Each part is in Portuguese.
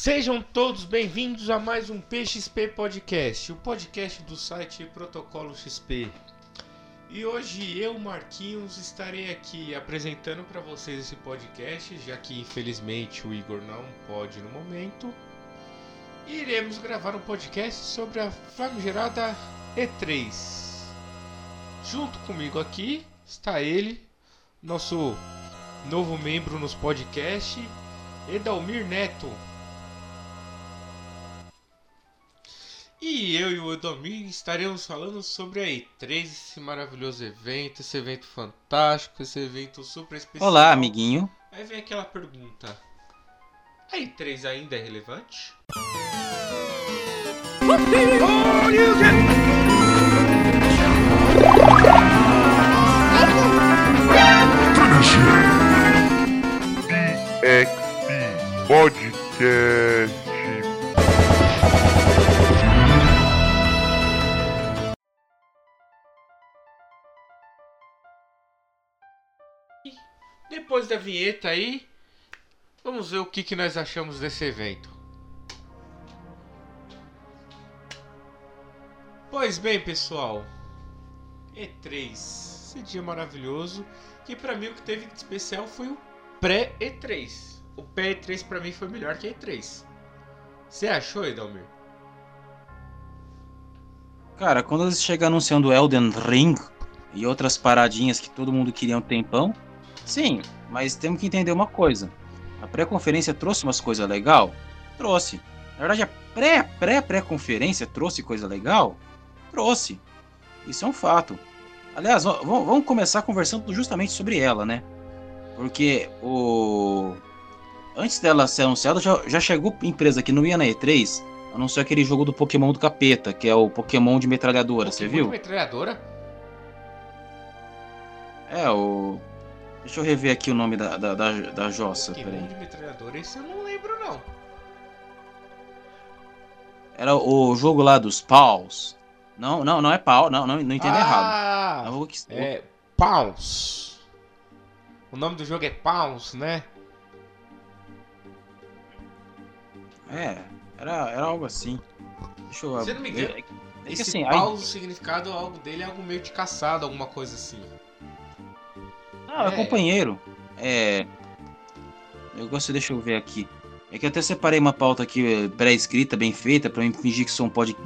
Sejam todos bem-vindos a mais um PXP Podcast, o podcast do site Protocolo XP. E hoje eu, Marquinhos, estarei aqui apresentando para vocês esse podcast, já que infelizmente o Igor não pode no momento. E iremos gravar um podcast sobre a famigerada E3. Junto comigo aqui está ele, nosso novo membro nos podcasts, Edalmir Neto. E eu e o Edomir estaremos falando sobre a E3, esse maravilhoso evento, esse evento fantástico, esse evento super especial. Olá, amiguinho. Aí vem aquela pergunta: a E3 ainda é relevante? BXP Podcast. Depois da vinheta aí, vamos ver o que, que nós achamos desse evento. Pois bem, pessoal, E3, esse dia maravilhoso, que pra mim o que teve de especial foi o pré-E3. O pré-E3 pra mim foi melhor que a E3. Você achou, Edalmir? Cara, quando eles chegam anunciando Elden Ring e outras paradinhas que todo mundo queria um tempão, sim, mas temos que entender uma coisa. A pré-conferência trouxe umas coisas legal? Trouxe. Na verdade, a pré-pré-pré-conferência trouxe coisa legal? Trouxe. Isso é um fato. Aliás, vamos começar conversando justamente sobre ela, né? Porque o. Antes dela ser anunciada, já, já chegou empresa que não ia na E3, anunciou aquele jogo do Pokémon do capeta, que é o Pokémon de metralhadora, você Pokémon viu? de metralhadora? É, o. Deixa eu rever aqui o nome da, da, da, da Jossa, Pokémon peraí. de esse eu não lembro não. Era o jogo lá dos paus. Não, não, não é pau, não, não, não entenda errado. É Ah, o que- é Pounce. O nome do jogo é Pounce, né? É, era, era algo assim. Deixa eu. Se eu não me engano, é, é que Esse assim, aí- Pounce, o significado algo dele é algo meio de caçado, alguma coisa assim. Não, é É. companheiro. É. Eu gosto, deixa eu ver aqui. É que até separei uma pauta aqui eh, pré-escrita, bem feita, pra mim fingir que sou um, pod...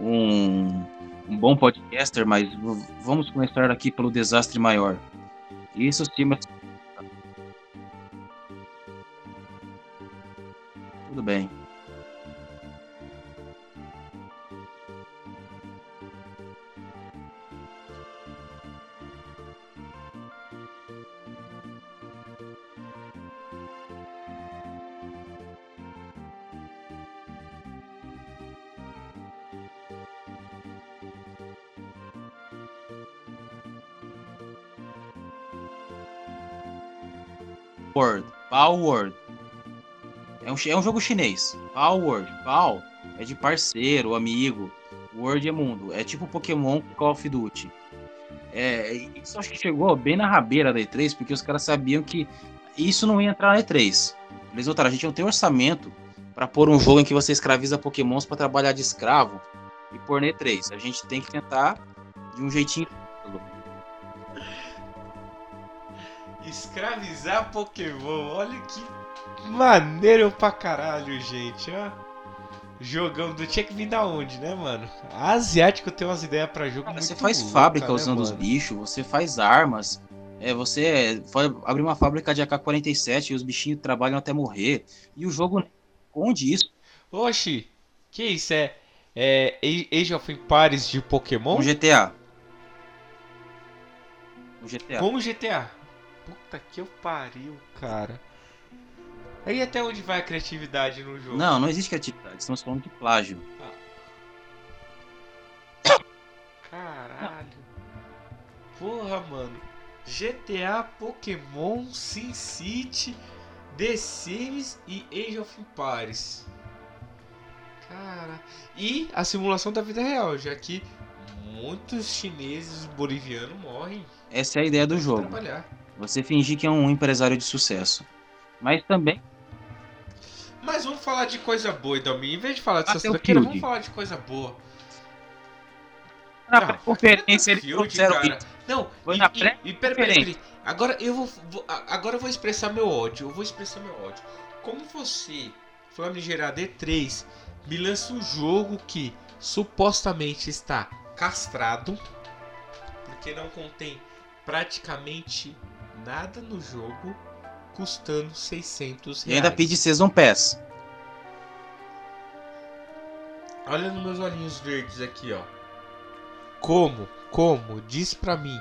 um... um bom podcaster, mas vamos começar aqui pelo desastre maior. Isso sim, mas. Power. É um, é um jogo chinês. Power, Pau é de parceiro, amigo. Word é mundo. É tipo Pokémon Call of Duty. É, isso acho que chegou bem na rabeira da E3, porque os caras sabiam que isso não ia entrar na E3. Eles notaram, a gente não tem orçamento pra pôr um jogo em que você escraviza Pokémons pra trabalhar de escravo e pôr na E3. A gente tem que tentar de um jeitinho. Escravizar Pokémon, olha que maneiro pra caralho, gente. Ó. Jogão do tinha que vir da onde, né, mano? Asiático tem umas ideias pra jogo Cara, muito você faz louca, fábrica né, usando os mano? bichos, você faz armas. É, você foi abrir uma fábrica de AK-47 e os bichinhos trabalham até morrer. E o jogo esconde isso Oxi, que isso é? É Age of Empires de Pokémon? com GTA. O GTA. Com GTA. Puta que eu pariu, cara. Aí até onde vai a criatividade no jogo? Não, não existe criatividade, estamos falando de plágio. Caralho. Porra, mano. GTA, Pokémon, SimCity, The Sims e Age of Empires. Cara. E a simulação da vida real, já que muitos chineses bolivianos morrem Essa é a ideia do jogo. trabalhar. Você fingir que é um empresário de sucesso. Mas também, Mas vamos falar de coisa boa, Dalmi. Em vez de falar dessas Battlefield. tranqueiras, vamos falar de coisa boa. Na Não, pré-conferência cara. isso. Não, Foi e, na e, e pera, pera, pré-conferência. pera. Agora eu vou, vou- a- agora eu vou expressar meu ódio. Eu vou expressar meu ódio. Como você, famigerado E3, me lança um jogo que supostamente está castrado, porque não contém praticamente nada no jogo, custando 600 E ainda reais. pede Season Pass. Olha nos meus olhinhos verdes aqui, ó. Como, como, diz pra mim,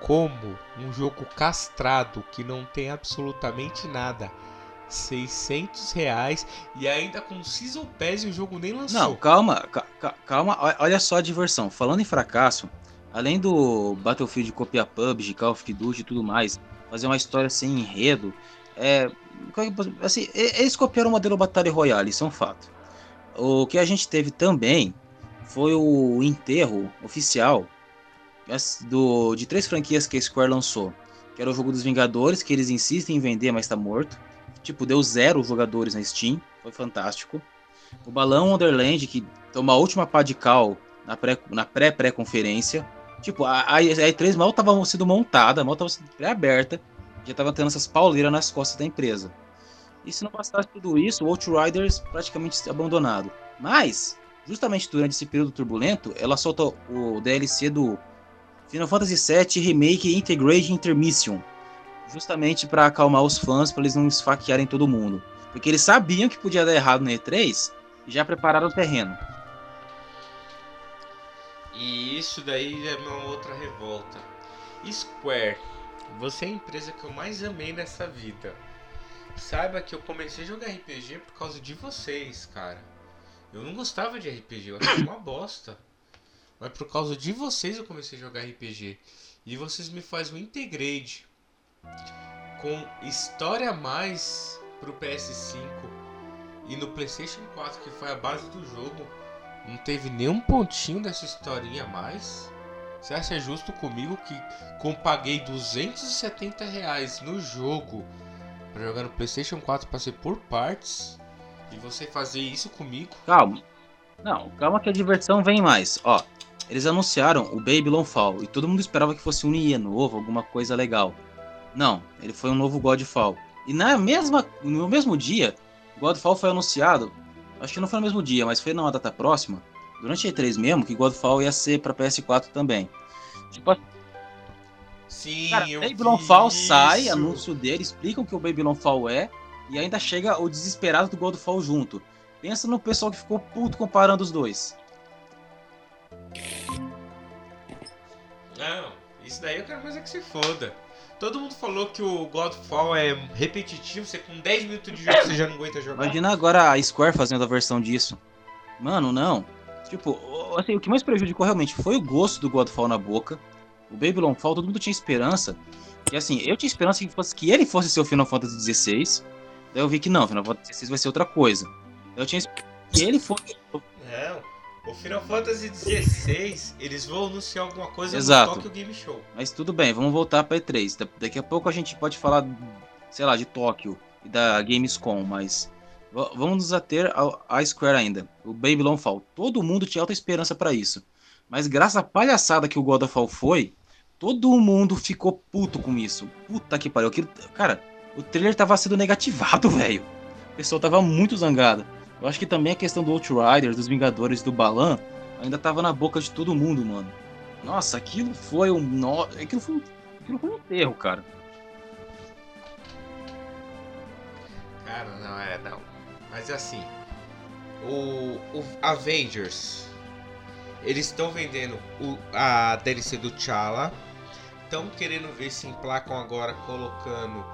como um jogo castrado que não tem absolutamente nada, 600 reais e ainda com Season Pass e o jogo nem lançou. Não, calma, ca- ca- calma, olha só a diversão. Falando em fracasso, além do Battlefield copiar PUBG, Call of Duty e tudo mais, fazer uma história sem enredo, é, é assim, eles copiaram o modelo Batalha Royale, isso é um fato. O que a gente teve também foi o enterro oficial do, de três franquias que a Square lançou. Que era o jogo dos Vingadores, que eles insistem em vender, mas tá morto. Tipo, deu zero jogadores na Steam, foi fantástico. O Balão Wonderland, que toma a última pá de cal na pré-pré-conferência. Tipo, a, a, a E3 mal tava sendo montada, mal tava sendo pré-aberta, já tava tendo essas pauleiras nas costas da empresa. E se não bastasse tudo isso, o Outriders praticamente abandonado. Mas, justamente durante esse período turbulento, ela soltou o DLC do Final Fantasy VII Remake Integrate Intermission. Justamente para acalmar os fãs, para eles não esfaquearem todo mundo. Porque eles sabiam que podia dar errado na E3 e já prepararam o terreno. E isso daí é uma outra revolta. Square, você é a empresa que eu mais amei nessa vida. Saiba que eu comecei a jogar RPG por causa de vocês, cara. Eu não gostava de RPG, eu achava uma bosta. Mas por causa de vocês eu comecei a jogar RPG. E vocês me fazem um integrate com história a mais pro PS5 e no PlayStation 4, que foi a base do jogo. Não teve nenhum pontinho dessa historinha a mais? Você acha justo comigo que como paguei 270 reais no jogo pra jogar no PlayStation 4 pra ser por partes e você fazer isso comigo? Calma. Não, calma que a diversão vem mais. Ó, eles anunciaram o Babylon Fall e todo mundo esperava que fosse um Nia novo, alguma coisa legal. Não, ele foi um novo Godfall. E na mesma, no mesmo dia, Godfall foi anunciado. Acho que não foi no mesmo dia, mas foi numa data próxima. Durante a E3 mesmo, que Godfall ia ser pra PS4 também. Tipo, Sim, cara, eu Babylon Fall sai, isso. anúncio dele, explicam o que o Babylon Fall é, e ainda chega o desesperado do Godfall junto. Pensa no pessoal que ficou puto comparando os dois. Não, isso daí eu quero mais é que se foda. Todo mundo falou que o Godfall é repetitivo, você com 10 minutos de jogo você já não aguenta jogar. Imagina agora a Square fazendo a versão disso. Mano, não. Tipo, assim, o que mais prejudicou realmente foi o gosto do Godfall na boca. O Babylon Fall, todo mundo tinha esperança. Que assim, eu tinha esperança que, fosse, que ele fosse ser o Final Fantasy XVI. Daí eu vi que não, Final Fantasy XVI vai ser outra coisa. Eu tinha esperança que ele fosse. Não. O Final Fantasy XVI, eles vão anunciar alguma coisa Exato. no Tokyo Game Show. Mas tudo bem, vamos voltar pra E3. Da- Daqui a pouco a gente pode falar, sei lá, de Tóquio e da Gamescom, mas va- vamos nos ater à Square ainda. O Babylon Fall. Todo mundo tinha alta esperança pra isso. Mas graças à palhaçada que o God of Fall foi, todo mundo ficou puto com isso. Puta que pariu. Aquilo, cara, o trailer tava sendo negativado, velho. O pessoal tava muito zangado. Eu acho que também a questão do Outriders, dos Vingadores, do Balan, ainda tava na boca de todo mundo, mano. Nossa, aquilo foi um. No... Aquilo, foi um... aquilo foi um enterro, cara. Cara, não é, não. Mas assim, o, o Avengers, eles estão vendendo o, a DLC do T'Challa, estão querendo ver se emplacam agora colocando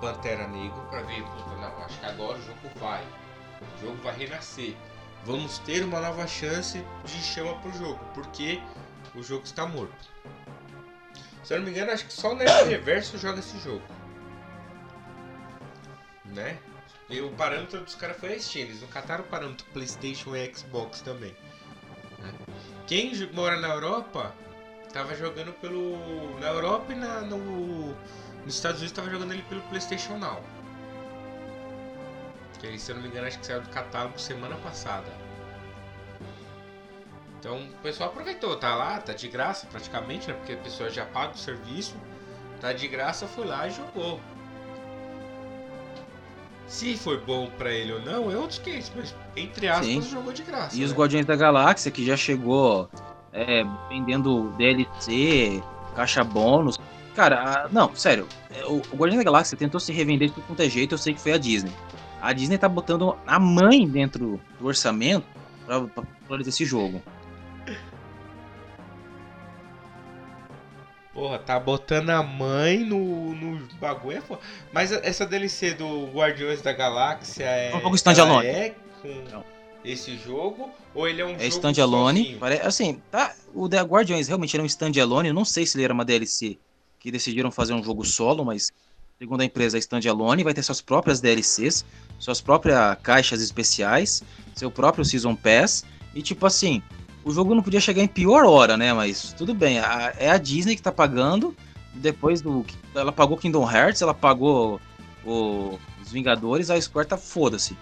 Pantera Negro pra ver, puta, não, acho que agora o jogo vai, jogo vai renascer. Vamos ter uma nova chance de chama pro jogo, porque o jogo está morto. Se eu não me engano, acho que só o Nerd Reverso joga esse jogo. Né? E o parâmetro dos caras foi a Steam, eles não cataram o parâmetro PlayStation e Xbox também. né? Quem mora na Europa tava jogando pelo. Na Europa e na, no, nos Estados Unidos tava jogando ele pelo PlayStation Now. Que se eu não me engano, acho que saiu do catálogo semana passada. Então o pessoal aproveitou, tá lá, tá de graça praticamente, né? Porque a pessoa já paga o serviço, tá de graça, foi lá e jogou. Se foi bom pra ele ou não, é outros que mas entre aspas Sim. jogou de graça. E os né? Guardiões da Galáxia, que já chegou é, vendendo DLC, caixa bônus. Cara, a- não, sério. é, O, o Guardiões da Galáxia tentou se revender de tudo quanto é jeito, eu sei que foi a Disney. A Disney tá botando a mãe dentro do orçamento pra, pra, pra esse jogo. Porra, tá botando a mãe no, no bagulho. é foda. Mas essa DLC do Guardiões da Galáxia é. É um standalone. É com Não. esse jogo? Ou ele é um É jogo standalone. sozinho? pare- Assim, tá, o The Guardians realmente era um standalone. Eu não sei se ele era uma DLC que decidiram fazer um jogo solo, mas segundo a empresa, standalone. Vai ter suas próprias DLCs, suas próprias caixas especiais, seu próprio Season Pass. E tipo assim, o jogo não podia chegar em pior hora, né? Mas tudo bem, a- é a Disney que tá pagando. Depois do. Ela pagou Kingdom Hearts, ela pagou o- os Vingadores, a Square tá foda-se.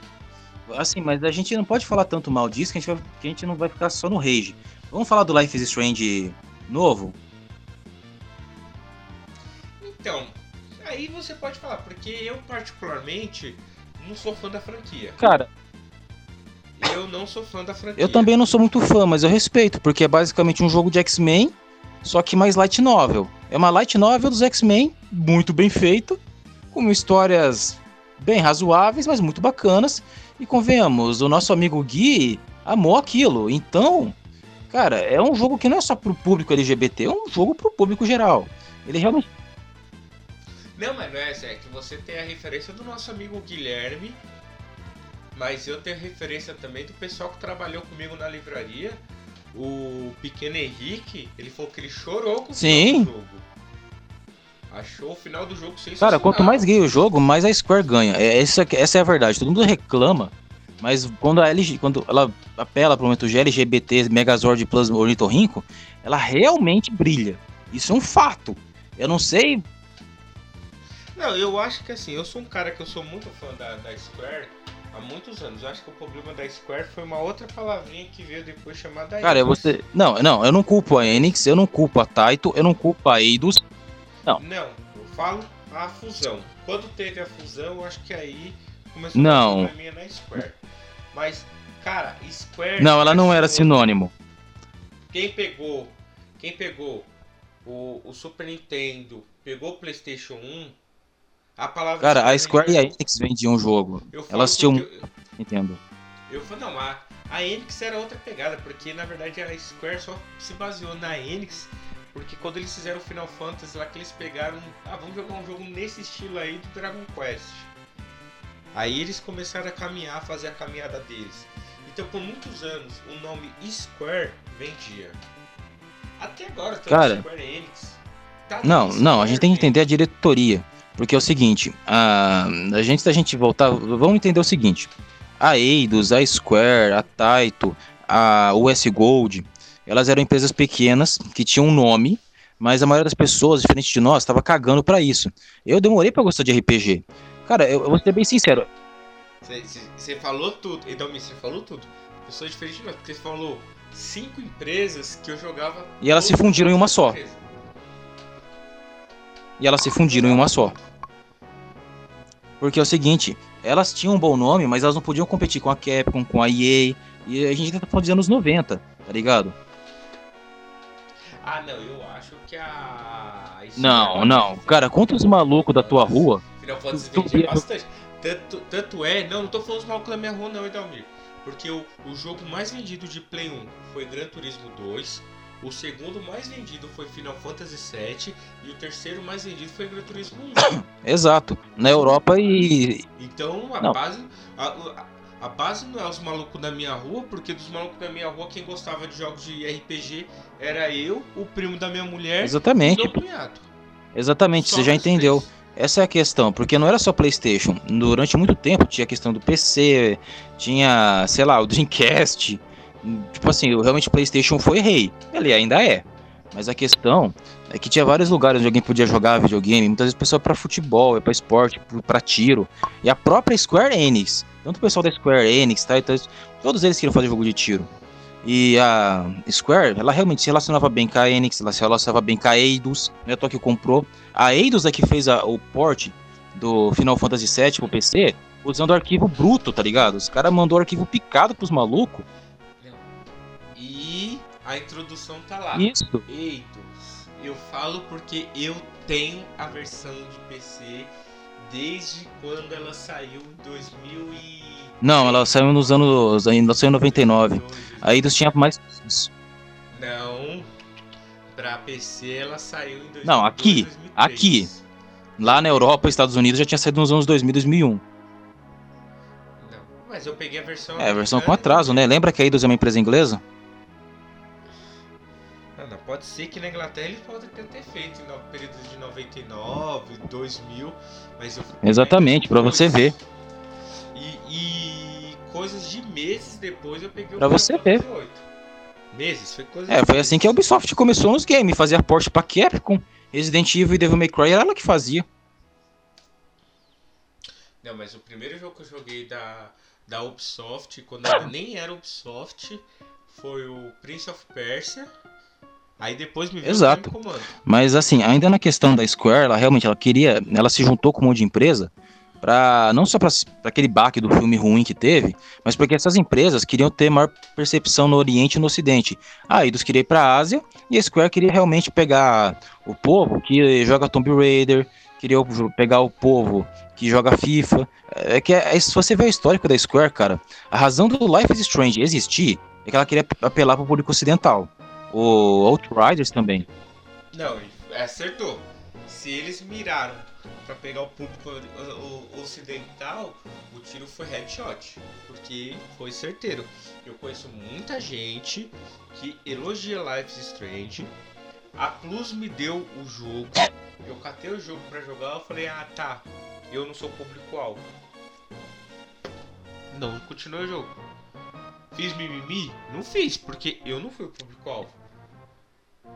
Assim, mas a gente não pode falar tanto mal disso que a gente, vai, que a gente não vai ficar só no rage. Vamos falar do Life is Strange novo? Então, aí você pode falar, porque eu particularmente não sou fã da franquia. Cara, Eu não sou fã da franquia. eu também não sou muito fã, mas eu respeito, porque é basicamente um jogo de X-Men, só que mais light novel. É uma light novel dos X-Men, muito bem feito, com histórias bem razoáveis, mas muito bacanas. E convenhamos, o nosso amigo Gui amou aquilo. Então, cara, é um jogo que não é só pro público LGBT, é um jogo pro público geral. Ele realmente Não, mas não é essa, é que você tem a referência do nosso amigo Guilherme, mas eu tenho a referência também do pessoal que trabalhou comigo na livraria. O pequeno Henrique, ele falou que ele chorou com o Sim. jogo. Achou o final do jogo sensacional. Cara, quanto mais gay o jogo, mais a Square ganha. É, essa, essa é a verdade. Todo mundo reclama, mas quando a LG, quando ela apela para o momento LGBT, Megazord Plus Ornitorrinco, ela realmente brilha. Isso é um fato. Eu não sei. Não, eu acho que assim, eu sou um cara que eu sou muito fã da, da Square há muitos anos. Eu acho que o problema da Square foi uma outra palavrinha que veio depois chamada Cara, eu vou ser- Não, não, eu não culpo a Enix, eu não culpo a Taito, eu não culpo a Eidos. Não. Não, eu falo a fusão. Quando teve a fusão, eu acho que aí começou Não. a probleminha na Square. Mas, cara, Square. Não, ela não era sinônimo. Quem pegou. Quem pegou o, o Super Nintendo, pegou o Playstation 1, a palavra. Cara, a Square e a Enix vendiam o jogo. falo elas tinham- eu- Entendo. Eu falei, não, a, a Enix era outra pegada, porque na verdade a Square só se baseou na Enix, porque quando eles fizeram o Final Fantasy lá que eles pegaram, ah, vamos jogar um jogo nesse estilo aí do Dragon Quest. Aí eles começaram a caminhar, a fazer a caminhada deles. Então por muitos anos o nome Square vendia. Até agora, Cara, Square Enix. tá Não, não, a gente tem que entender a diretoria. Porque é o seguinte, a, a gente, se a gente voltar, vamos entender o seguinte. A Eidos, a Square, a Taito, a US Gold, elas eram empresas pequenas que tinham um nome, mas a maioria das pessoas, diferente de nós, estava cagando pra isso. Eu demorei pra gostar de RPG. Cara, eu, eu vou ser bem sincero, Você- falou tudo, Edalmi, você falou tudo. Pessoa diferente de nós, porque você falou cinco empresas que eu jogava. E elas se fundiram em uma só. empresas. e elas se fundiram em uma só. Porque é o seguinte, elas tinham um bom nome, mas elas não podiam competir com a Capcom, com a EA, e a gente tá falando dos anos 90, tá ligado? Ah, não, eu acho que a. isso Não, é- não. Cara, conta os malucos da tua rua. Final Fantasy tu- vendia tu- bastante. Tanto, tanto é, não, não tô falando os malucos da minha rua, não, Edalmir. Porque o, o jogo mais vendido de Play 1 foi Gran Turismo 2. O segundo mais vendido foi Final Fantasy VII. E o terceiro mais vendido foi Gran Turismo 1. Exato. Na Europa e. Então a Não. base. A, a- a base não é os malucos da minha rua, porque dos malucos da minha rua, quem gostava de jogos de RPG era eu, o primo da minha mulher Exatamente. e meu cunhado. Exatamente, Só você já entendeu. três. Essa é a questão, porque não era só PlayStation. Durante muito tempo tinha a questão do PC, tinha, sei lá, o Dreamcast. Tipo assim, realmente o PlayStation foi rei. Ele ainda é. Mas a questão é que tinha vários lugares onde alguém podia jogar videogame. Muitas vezes o pessoal para futebol, é para esporte, para tiro. E a própria Square Enix, tanto o pessoal da Square Enix, tá, todos eles queriam fazer jogo de tiro. E a Square, ela realmente se relacionava bem com a Enix, ela se relacionava bem com a Eidos, né, que comprou. A Eidos é que fez a, o port do Final Fantasy VII pro PC, usando arquivo bruto, tá ligado? Os caras mandou arquivo picado pros malucos. A introdução tá lá. Isso. Eidos. Eu falo porque eu tenho a versão de PC desde quando ela saiu em 2000 e... Não, ela saiu nos anos. Ela saiu em 99. A Eidos tinha mais. Não. Pra PC ela saiu em 2002, Não, aqui. 2003. Aqui. Lá na Europa, Estados Unidos, já tinha saído nos anos 2000, 2001. Não, mas eu peguei a versão. É, a versão com atraso, né? Lembra que a Eidos é uma empresa inglesa? Pode ser que na Inglaterra eles podem ter, ter feito no período de 99, 2000, mas eu Exatamente, pra depois. você ver. E, e coisas de meses depois eu peguei o você Final ver. Meses, foi coisa É, foi meses. assim que a Ubisoft começou nos games, fazia porte pra Capcom, Resident Evil e Devil May Cry era ela que fazia. Não, mas o primeiro jogo que eu joguei da, da Ubisoft, quando ainda nem era Ubisoft, foi o Prince of Persia. Aí depois me veio Exato. o Comando. Mas assim, ainda na questão da Square, ela realmente ela queria, ela se juntou com um monte de empresa para não só para aquele baque do filme ruim que teve, mas porque essas empresas queriam ter maior percepção no Oriente e no Ocidente. A Eidos queria ir para a Ásia e a Square queria realmente pegar o povo que joga Tomb Raider, queria pegar o povo que joga FIFA. É que é- se você ver o histórico da Square, cara, a razão do Life is Strange existir é que ela queria apelar para o público ocidental. O Outriders também. Não, e acertou. Se eles miraram pra pegar o público ocidental, o tiro foi headshot. Porque foi certeiro. Eu conheço muita gente que elogia Life is Strange. A Plus me deu o jogo. Eu catei o jogo pra jogar. Eu falei, ah tá, eu não sou público-alvo. Não continuei o jogo. Fiz mimimi? Não fiz, porque eu não fui o público-alvo.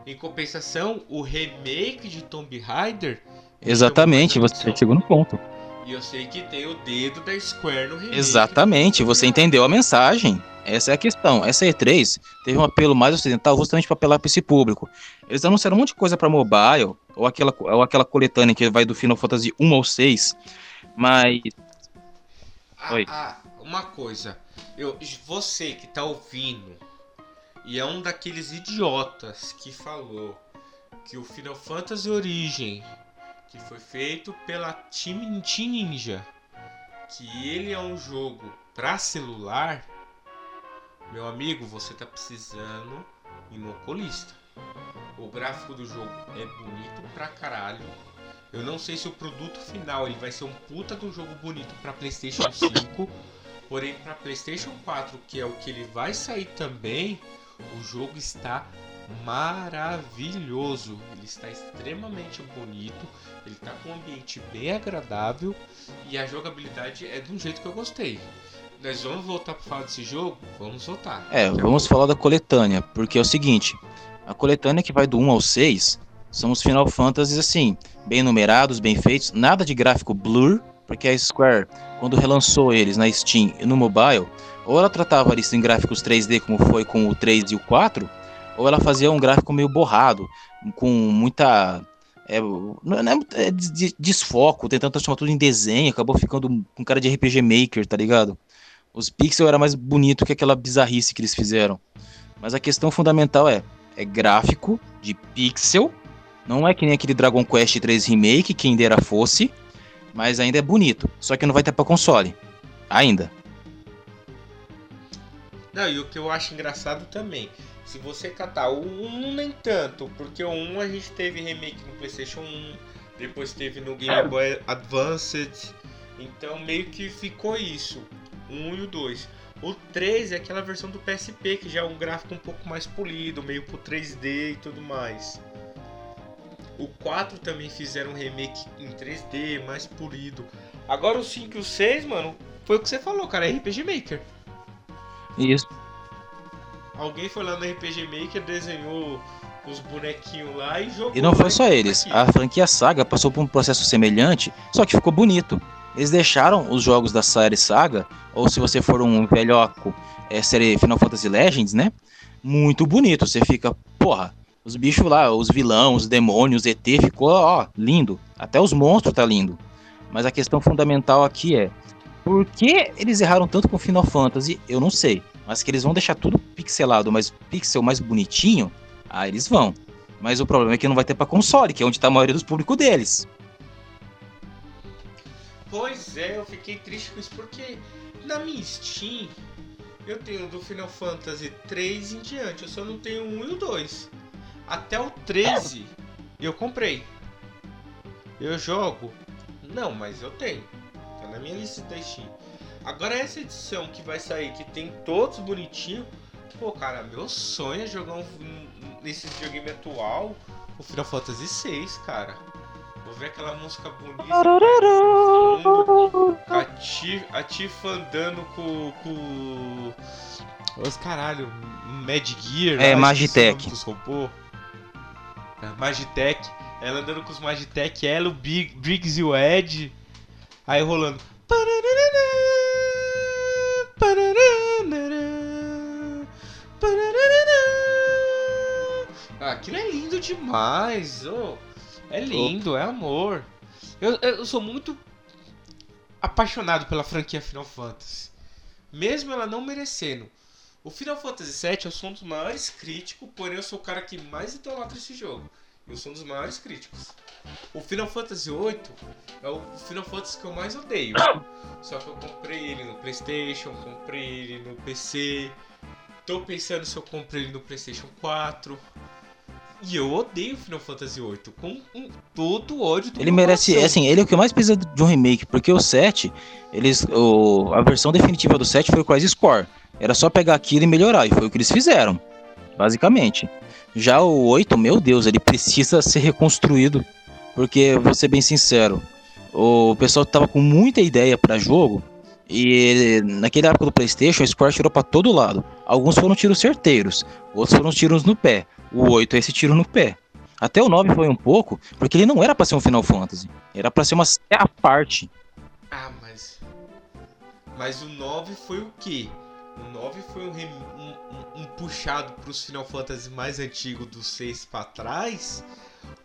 Em compensação, o remake de Tomb Raider. me Exatamente, você chegou no ponto. E eu sei que tem o dedo da Square no remake. Exatamente, você entendeu a mensagem. Essa é a questão. Essa E3 teve um apelo mais ocidental justamente para apelar para esse público. Eles anunciaram um monte de coisa para mobile, ou aquela, ou aquela coletânea que vai do Final Fantasy 1 ao 6, mas Ah, Oi. ah, uma coisa. Eu, você que tá ouvindo e é um daqueles idiotas que falou que o Final Fantasy Origin, que foi feito pela Team, Team Ninja, que ele é um jogo pra celular, meu amigo, você tá precisando ir no oculista. O gráfico do jogo é bonito pra caralho. Eu não sei se o produto final ele vai ser um puta de um jogo bonito pra PlayStation 5, porém pra PlayStation 4, que é o que ele vai sair também, o jogo está maravilhoso. Ele está extremamente bonito, ele está com um ambiente bem agradável e a jogabilidade é de um jeito que eu gostei. Nós vamos voltar para falar desse jogo? Vamos voltar. é, a vamos falar da coletânea, porque é o seguinte, a coletânea que vai do 1 ao 6 são os Final Fantasies assim, bem numerados, bem feitos, nada de gráfico blur, porque a Square, quando relançou eles na Steam e no mobile, ou ela tratava isso em gráficos 3D como foi com o 3 e o 4, ou ela fazia um gráfico meio borrado, com muita é, não é, é des- desfoco, tentando transformar tudo em desenho, acabou ficando com cara de RPG Maker, tá ligado? Os pixels era mais bonito que aquela bizarrice que eles fizeram. Mas a questão fundamental é, é gráfico de pixel, não é que nem aquele Dragon Quest 3 Remake, quem dera fosse, mas ainda é bonito, só que não vai ter pra console. Ainda. Não, e o que eu acho engraçado também, se você catar o 1 nem tanto, porque o 1 a gente teve remake no PlayStation 1, depois teve no Game Boy Advanced, então meio que ficou isso, o 1 e o 2. O 3 é aquela versão do PSP que já é um gráfico um pouco mais polido, meio pro 3D e tudo mais. O 4 também fizeram um remake em 3D, mais polido. Agora o 5 e o 6, mano, foi o que você falou, cara, é RPG Maker. Isso. Alguém foi lá no RPG Maker, desenhou os bonequinhos lá e jogou. E não foi só eles. aqui. A franquia Saga passou por um processo semelhante, só que ficou bonito. Eles deixaram os jogos da série Saga, ou se você for um velhoco, é série Final Fantasy Legends, né? Muito bonito. Você fica, porra, os bichos lá, os vilão, os demônios, os ET, ficou, ó, lindo. Até os monstros tá lindo. Mas a questão fundamental aqui é, por que eles erraram tanto com Final Fantasy? Eu não sei. Mas que eles vão deixar tudo pixelado, mas pixel mais bonitinho, ah, eles vão. Mas o problema é que não vai ter pra console, que é onde tá a maioria dos públicos deles. Pois é, eu fiquei triste com isso porque na minha Steam eu tenho do Final Fantasy 3 em diante, eu só não tenho 1 e o 2. Até o 13 eu comprei. Eu jogo? Não, mas eu tenho. Tá na minha lista da Steam. Agora essa edição que vai sair, que tem todos bonitinhos. Pô, cara, meu sonho é jogar um, um, nesse videogame atual o Final Fantasy 6, cara. Vou ver aquela música bonita. fundo, A Tifa, a andando com. com. Os caralho, Mad Gear. É, Magitech. Dos robôs. Magitech. Ela andando com os Magitech, ela, o Big, Briggs e o Ed. Aí rolando. Ah, aquilo é lindo demais. ô. É lindo, é amor. Eu, eu sou muito apaixonado pela franquia Final Fantasy. Mesmo ela não merecendo. O Final Fantasy VII eu sou um dos maiores críticos, porém eu sou o cara que mais idolatra esse jogo. Eu sou um dos maiores críticos. O Final Fantasy VIII é o Final Fantasy que eu mais odeio. Só que eu comprei ele no Playstation, comprei ele no PC. Tô pensando se eu comprei ele no Playstation 4. E eu odeio o Final Fantasy VIII com um- todo o ódio do Ele merece, coração. assim, ele é o que mais precisa de um remake, porque o 7, eles, o, a versão definitiva do 7 foi o Crisis Core. Era só pegar aquilo e melhorar, e foi o que eles fizeram, basicamente. Já o 8, meu Deus, ele precisa ser reconstruído, porque, vou ser bem sincero, o pessoal tava com muita ideia pra jogo, e naquela época do Playstation, a Square tirou pra todo lado. Alguns foram tiros certeiros, outros foram tiros no pé. O 8 é esse tiro no pé. Até o 9 foi um pouco, porque ele não era pra ser um Final Fantasy. Era pra ser uma série à parte. Ah, mas. Mas o 9 foi o quê? O 9 foi um, um, um- um puxado pros Final Fantasy mais antigos do 6 pra trás,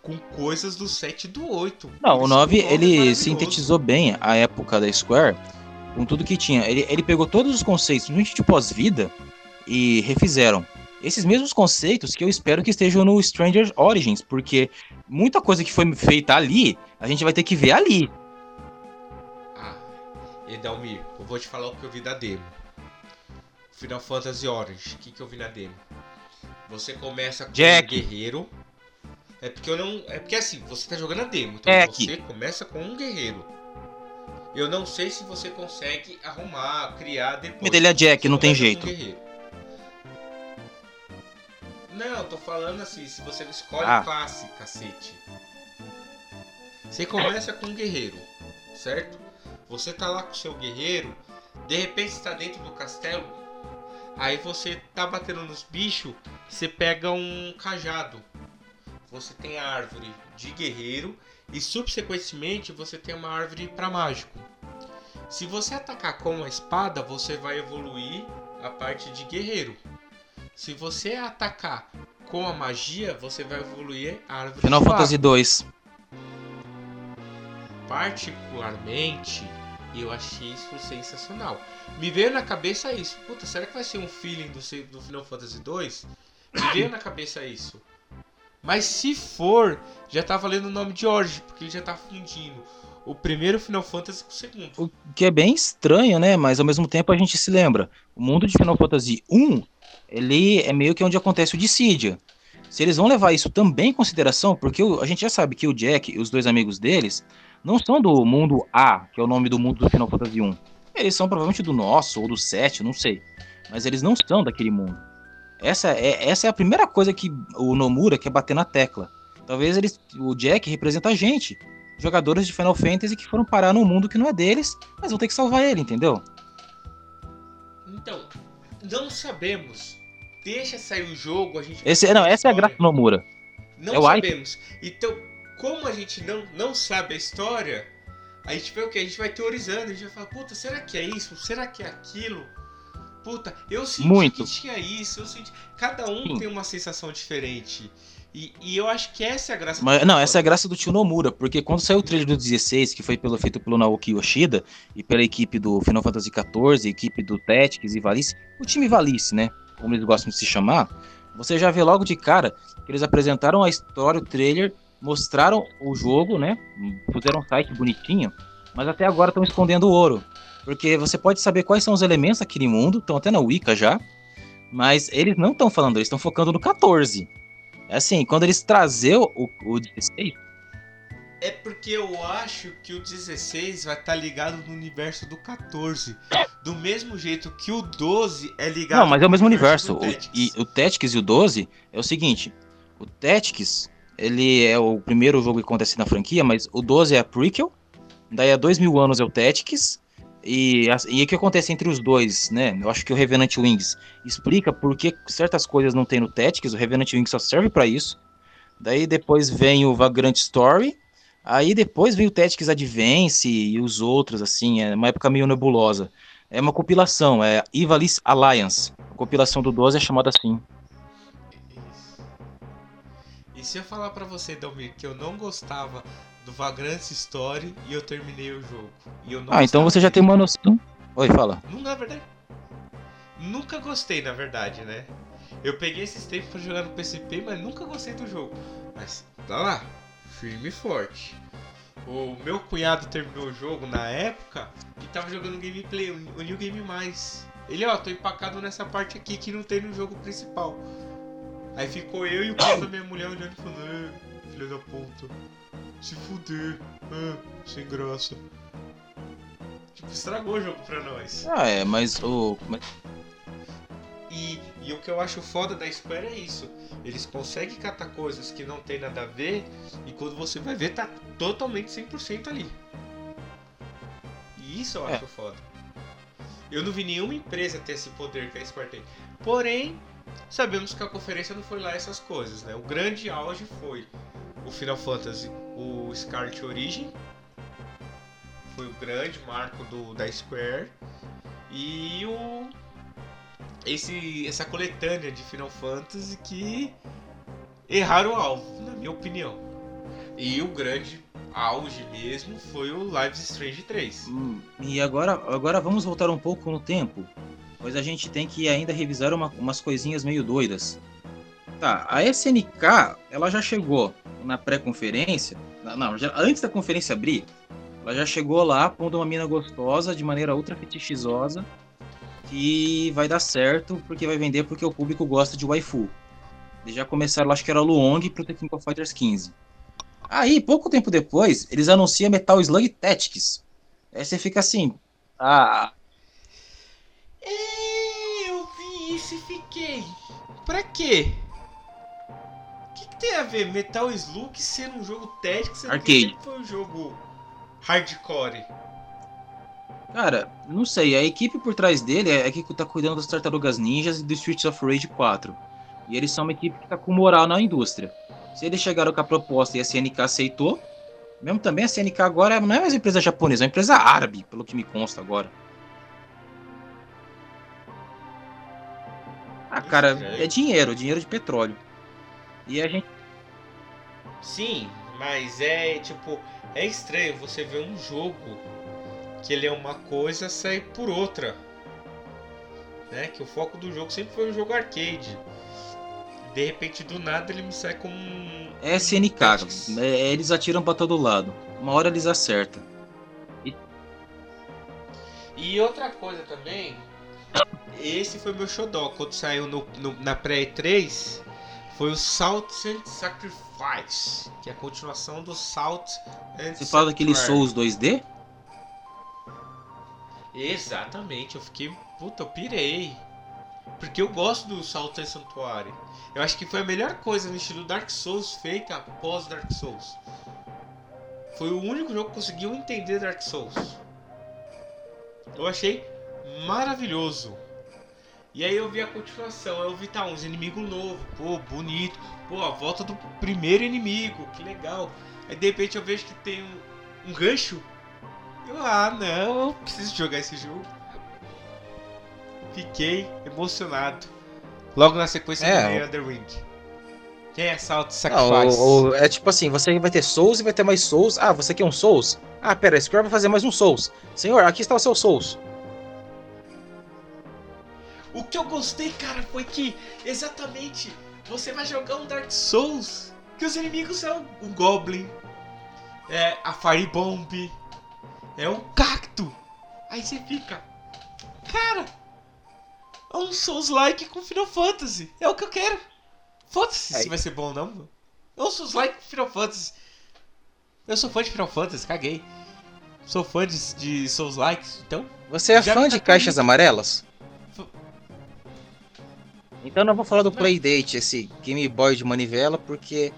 com coisas do 7 e do 8. Não, o isso 9 que é ele sintetizou bem a época da Square com tudo que tinha. Ele, ele pegou todos os conceitos, principalmente de pós-vida, e refizeram. Esses mesmos conceitos que eu espero que estejam no Stranger Origins, porque muita coisa que foi feita ali, a gente vai ter que ver ali. Ah, Edalmir, eu vou te falar o que eu vi da demo. Final Fantasy Orange, o que, que eu vi na demo? Você começa com Jack. um guerreiro. É porque eu não. É porque assim, você tá jogando a demo, então Jack. você começa com um guerreiro. Eu não sei se você consegue arrumar, criar depois. Mas ele é Jack, Você não tem jeito. um. Não, tô falando assim, se você escolhe Ah. classe, cacete. Você começa com um guerreiro, certo? Você tá lá com o seu guerreiro, de repente está dentro do castelo, aí você tá batendo nos bichos, você pega um cajado. Você tem a árvore de guerreiro e subsequentemente você tem uma árvore para mágico. Se você atacar com a espada, você vai evoluir a parte de guerreiro. Se você atacar com a magia, você vai evoluir a árvore Final de. Fantasy 2. particularmente, eu achei isso sensacional. Me veio na cabeça isso. Puta, será que vai ser um feeling do, do Final Fantasy 2? Me veio na cabeça isso. Mas se for, já tá valendo o nome de Origin, porque ele já tá fundindo o primeiro Final Fantasy com o segundo. O que é bem estranho, né? Mas ao mesmo tempo a gente se lembra. O mundo de Final Fantasy 1, ele é meio que onde acontece o Dissidia. Se eles vão levar isso também em consideração, porque a gente já sabe que o Jack e os dois amigos deles não são do mundo A, que é o nome do mundo do Final Fantasy 1. Eles são provavelmente do nosso ou do 7, não sei. Mas eles não são daquele mundo. Essa é, essa é a primeira coisa que o Nomura quer bater na tecla. Talvez eles, o Jack representa a gente, jogadores de Final Fantasy que foram parar num mundo que não é deles, mas vão ter que salvar ele, entendeu? Então, não sabemos deixa sair o jogo, a gente. Esse, não, essa é a graça do Nomura. Não é sabemos. Então, como a gente não, não sabe a história, a gente vê o que? A gente vai teorizando, a gente vai falar, puta, será que é isso? Será que é aquilo? Puta, eu senti Muito. que tinha isso, eu senti. Cada um Sim. tem uma sensação diferente. E, e eu acho que essa é a graça Mas, não, essa é a graça do tio Nomura, porque quando saiu o trailer do 16, que foi pelo, feito pelo Naoki Yoshida e pela equipe do Final Fantasy XIV, equipe do Tactics e Valice, o time Valice, né? Como eles gostam de se chamar, você já vê logo de cara que eles apresentaram a história, o trailer, mostraram o jogo, né? Fizeram um site bonitinho, mas até agora estão escondendo o ouro. Porque você pode saber quais são os elementos daquele mundo, estão até na Wicca já, mas eles não estão falando, eles estão focando no 14. É assim, quando eles trazer o, o 16, É porque eu acho que o 16 vai estar ligado no universo do 14. Do mesmo jeito que o 12 é ligado Não, mas é o mesmo universo. O, e o Tactics e o 12 é o seguinte: o Tactics, ele é o primeiro jogo que acontece na franquia, mas o 12 é a prequel, daí há dois mil anos é o Tactics. E, e o que acontece entre os dois, né? Eu acho que o Revenant Wings explica por que certas coisas não tem no Tactics, o Revenant Wings só serve pra isso. Daí depois vem o Vagrant Story, aí depois vem o Tactics Advance e os outros, assim, é uma época meio nebulosa. É uma compilação, é Ivalice Alliance. A compilação do 12 é chamada assim. E se eu falar pra você, Dalmir, que eu não gostava do Vagrant Story e eu terminei o jogo. E eu não Ah, então você já tem uma noção. Oi, fala. Não, na verdade. Nunca gostei, na verdade, né? Eu peguei esses tempos pra jogar no PCP, mas nunca gostei do jogo. Mas tá lá, firme e forte. O meu cunhado terminou o jogo na época e tava jogando gameplay, o New Game Mais. Ele, ó, tô empacado nessa parte aqui que não tem no jogo principal. Aí ficou eu e o pai da minha mulher olhando e falando, "É, filho da puta, se fuder, ah, sem graça. Tipo, estragou o jogo pra nós. Ah, é, mas o. mas- E, e o que eu acho foda da Square é isso. Eles conseguem catar coisas que não tem nada a ver e quando você vai ver tá totalmente 100% ali. E isso eu É. acho foda. Eu não vi nenhuma empresa ter esse poder que a Square tem. Porém, sabemos que a conferência não foi lá essas coisas, né? O grande auge foi o Final Fantasy, o Scarlet Origin. Foi o grande marco do, da Square. E o esse, essa coletânea de Final Fantasy que erraram o alvo, na minha opinião. E o grande auge mesmo foi o Lives Strange 3. Hum, E agora, agora vamos voltar um pouco no tempo. Pois a gente tem que ainda revisar uma- umas coisinhas meio doidas. Tá, a SNK, ela já chegou na pré-conferência. Não, já- antes da conferência abrir, ela já chegou lá pondo uma mina gostosa de maneira ultra fetichizosa. Que vai dar certo, porque vai vender porque o público gosta de waifu. Eles já começaram, acho que era Luong pro The King of Fighters 15. Aí, pouco tempo depois, eles anunciam Metal Slug Tactics. Aí você fica assim, ah, É, eu vi isso e fiquei. Pra quê? O que, que tem a ver Metal Slug ser um jogo Tactics sendo que Arcade. sempre foi um jogo hardcore? cara, não sei, a equipe por trás dele é que tá cuidando das Tartarugas Ninjas e do Streets of Rage 4. E eles são uma equipe que tá com moral na indústria. Se eles chegaram com a proposta e a CNK aceitou, mesmo também a CNK agora não é mais uma empresa japonesa, é uma empresa árabe, pelo que me consta agora. Ah, cara, é dinheiro, dinheiro de petróleo. E a gente Sim, mas é tipo, é estranho você ver um jogo que ele é uma coisa sair por outra. Né? Que o foco do jogo sempre foi um jogo arcade. De repente, do nada, ele me sai com um. É SNK, é, eles atiram pra todo lado. Uma hora eles acertam. E outra coisa também, esse foi meu xodó quando saiu no, no- na pré-E3, foi o Salt and Sacrifice, que é a continuação do Salt and Você fala daquele. Souls 2D? Exatamente, eu fiquei, puta, eu pirei. Porque eu gosto do Salt and Sanctuary. Eu acho que foi a melhor coisa no estilo Dark Souls feita após Dark Souls. Foi o único jogo que conseguiu entender Dark Souls. Eu achei maravilhoso. E aí eu vi a continuação, eu vi tá, uns inimigos novos, pô, bonito, pô, a volta do primeiro inimigo, que legal. Aí de repente eu vejo que tem um, um gancho. Eu, ah não, eu preciso jogar esse jogo. Fiquei emocionado. Logo na sequência É, do o- Elden Ring. Quem é Não, Sacrifice? o- o- é tipo assim, você vai ter Souls e vai ter mais Souls. Ah, você quer um Souls? Ah, pera, Square vai fazer mais um Souls. Senhor, aqui está o seu Souls. O que eu gostei, cara, foi que exatamente você vai jogar um Dark Souls que os inimigos são um Goblin, é a Fire Bomb, é um cacto. Aí você fica, cara, é um Souls-like com Final Fantasy. É o que eu quero. Foda-se É. se vai ser bom ou não. É um Souls-like com Final Fantasy. Eu sou fã de Final Fantasy, caguei. Sou fã de, de Souls-likes, então Você é fã de caixas amarelas? Então eu não vou falar do Playdate, esse Game Boy de manivela, porque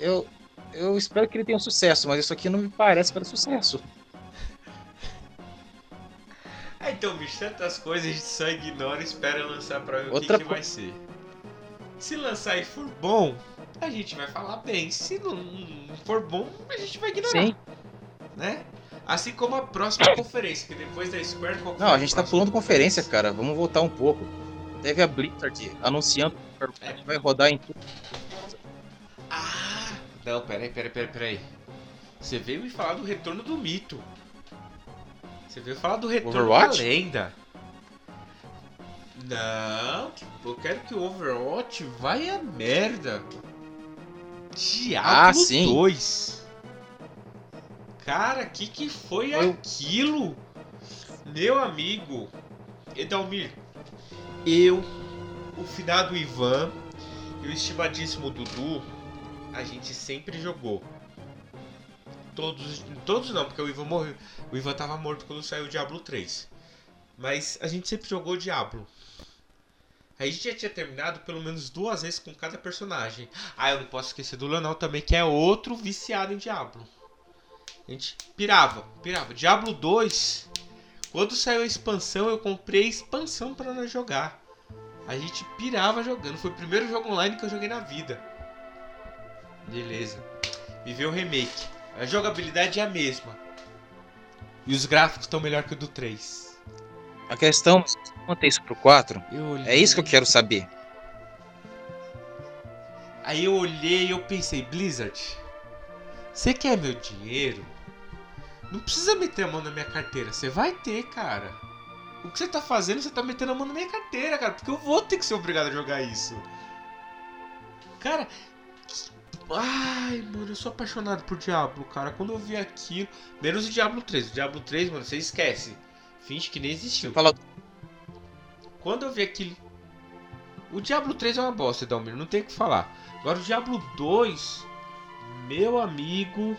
eu, eu espero que ele tenha um sucesso, mas isso aqui não me parece para sucesso. Ah, então, bicho, tantas coisas a gente só ignora e espera lançar pra ver Outra o que, que vai ser. Se lançar e for bom, a gente vai falar bem. Se não, for bom, a gente vai ignorar, Sim. né? Assim como a próxima conferência, que depois da Square... Não, a gente tá pulando conferência, cara. Vamos voltar um pouco. Teve a Blizzard anunciando que o Overwatch vai rodar em tudo. Ah! Não, peraí, peraí, peraí, peraí. Você veio me falar do retorno do mito. Você veio falar do retorno Overwatch? da lenda. Não, eu quero que o Overwatch vai a merda. Diablo Ah, sim. 2. Cara, que que foi Eu- aquilo? Meu amigo, Edalmir, eu, o finado Ivan e o estimadíssimo Dudu, a gente sempre jogou. Todos, todos não, porque o Ivan morreu. O Ivan tava morto quando saiu o Diablo 3. Mas a gente sempre jogou Diablo. A gente já tinha terminado pelo menos duas vezes com cada personagem. Ah, eu não posso esquecer do Leonel também, que é outro viciado em Diablo. A gente pirava, pirava. Diablo 2, quando saiu a expansão, eu comprei a expansão para nós jogar. A gente pirava jogando. Foi o primeiro jogo online que eu joguei na vida. Beleza. Veio o remake. A jogabilidade é a mesma. E os gráficos estão melhor que o do 3. A questão é manter isso pro 4. Eu olhei... É isso que eu quero saber. Aí eu olhei e eu pensei, Blizzard, você quer meu dinheiro? Não precisa meter a mão na minha carteira, você vai ter, cara. O que você tá fazendo, você tá metendo a mão na minha carteira, cara, porque eu vou ter que ser obrigado a jogar isso. Cara, ai, mano, eu sou apaixonado por Diablo, cara. Quando eu vi aquilo, menos o Diablo 3. O Diablo 3, mano, você esquece. Finge que nem existiu. Fala, Quando eu vi aquele. O Diablo 3 é uma bosta, Dalmir, não tem o que falar. Agora o Diablo 2, meu amigo.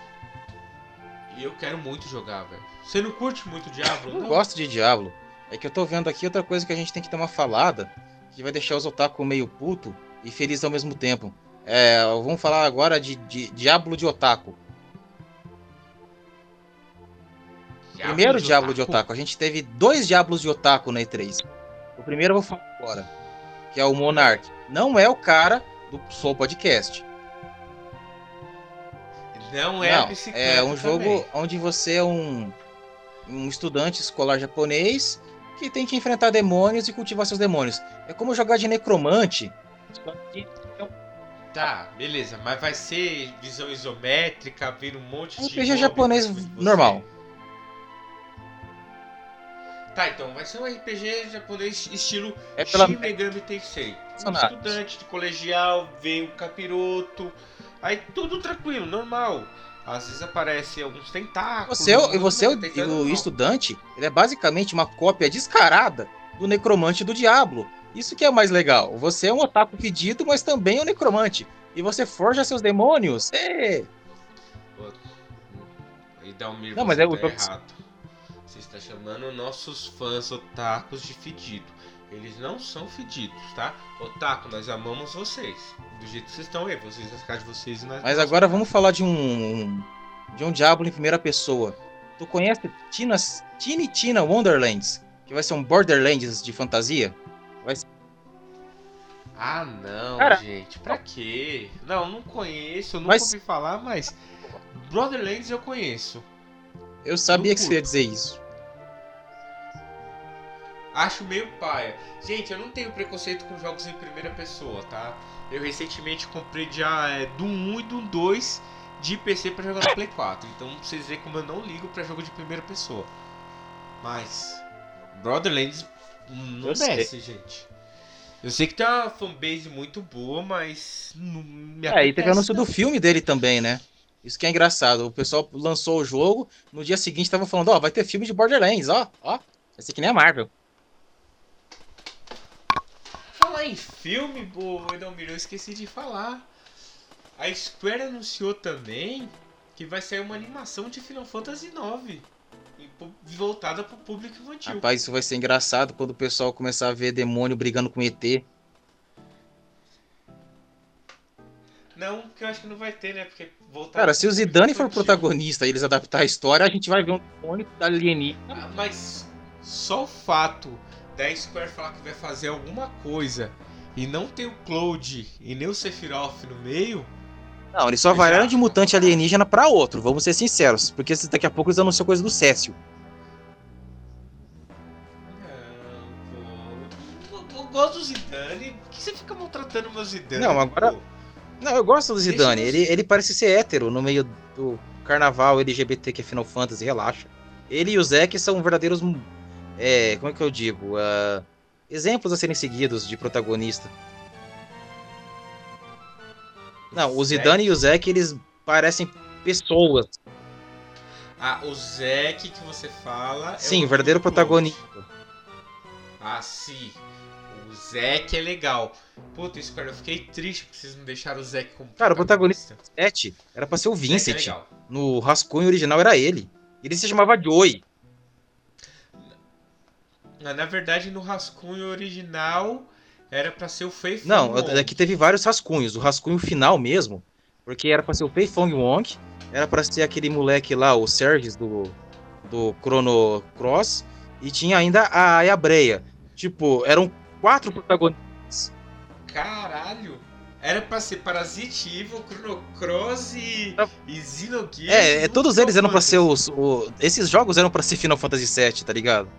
Eu quero muito jogar, velho. Você não curte muito Diablo? eu Não? gosto de Diablo. É que eu tô vendo aqui outra coisa que a gente tem que dar uma falada, que vai deixar os otaku meio puto e feliz ao mesmo tempo. É, vamos falar agora de, de Diablo de Otaku. Primeiro Diablo de Otaku. A gente teve dois Diablos de Otaku na E3. O primeiro eu vou falar agora, que é o Monarch. Não é o cara do Soul Podcast. Não é Não, bicicleta. é um jogo também. onde você é um, um estudante escolar japonês que tem que enfrentar demônios e cultivar seus demônios. É como jogar de necromante. Tá, beleza. Mas vai ser visão isométrica, vir um monte de. RPG japonês normal. Tá, então vai ser um RPG japonês estilo É pela Shin Megami Tensei. Um estudante de colegial, veio um capiroto, aí tudo tranquilo, normal. Às vezes aparece alguns tentáculos. Você, e você, mas o, é o estudante, ele é basicamente uma cópia descarada do necromante do diabo. Isso que é o mais legal. Você é um otaku pedido, mas também é um necromante. E você forja seus demônios. É. E Dalmir, Não, você mas é o- tá errado. Você está chamando nossos fãs otakus de fedido. Eles não são fedidos, tá? Otaku, nós amamos vocês. Do jeito que vocês estão aí, vocês na casa de vocês e nós. Mas agora vamos falar de um de um diabo em primeira pessoa. Tu conhece Tina, Tiny Tina Wonderlands? Que vai ser um Borderlands de fantasia? Vai ser Ah, não, Cara- gente. Pra quê? Não, não conheço. Eu nunca Mas- ouvi falar, mas. Borderlands eu conheço. Eu sabia que você ia dizer isso. Acho meio paia. Gente, eu não tenho preconceito com jogos em primeira pessoa, tá? Eu recentemente comprei já é, Doom 1 e Doom 2 de PC pra jogar no Play 4. Então pra vocês verem como eu não ligo pra jogo de primeira pessoa. Mas. Borderlands não Eu desce, gente. Eu sei que tem uma fanbase muito boa, mas. Não me É, e teve anúncio do filme dele também, né? Isso que é engraçado. O pessoal lançou o jogo, no dia seguinte tava falando, ó, vai ter filme de Borderlands, ó, ó. Vai ser que nem a Marvel. Falar em filme, boa, Edelmiro, eu esqueci de falar. A Square anunciou também que vai sair uma animação de Final Fantasy IX. Voltada pro público infantil. Rapaz, isso vai ser engraçado quando o pessoal começar a ver demônio brigando com ET. Não, que eu acho que não vai ter, né? Porque voltado Cara, se o Zidane for infantil. protagonista e eles adaptar a história, a gente vai ver um demônio da alienígena. Ah, mas só o fato da Square falar que vai fazer alguma coisa e não ter o Cloud e nem o Sephiroth no meio. Não, eles só variaram de mutante alienígena pra outro, vamos ser sinceros. Porque daqui a pouco eles anunciam coisa do Cécio. Não, pô. Eu, eu gosto do Zidane. Por que você fica maltratando o meu Zidane? Não, agora- pô? Não, eu gosto do Zidane. Ele, ele parece ser hétero no meio do carnaval LGBT que é Final Fantasy, relaxa. Ele e o Zack são verdadeiros. É, como é que eu digo? Ah, exemplos a serem seguidos de protagonista. Não, o Zidane e o Zack, eles parecem pessoas. Ah, o Zeke que você fala. é Sim, o verdadeiro do protagonista. Ah, sim. O Zeke é legal. Puta, Square, eu fiquei triste porque vocês não deixaram o Zeke como Cara, o protagonista- Sete, era pra ser o Zeke é Vincent. legal. no rascunho original era ele. Ele se chamava Joey. Na verdade, no rascunho original era pra ser o Faith Não, Wong. é que teve vários rascunhos. O rascunho final mesmo, porque era pra ser o Fei Fong Wong, era pra ser aquele moleque lá, o Sergis do, do Chrono Cross, e tinha ainda a Ayabreia. Tipo, eram quatro protagonistas. Caralho! Era pra ser Parasite Evil, Chrono Cross e, e Xenogears. É, é, todos eles eram pra ser os. o- esses jogos eram pra ser Final Fantasy VII, tá ligado?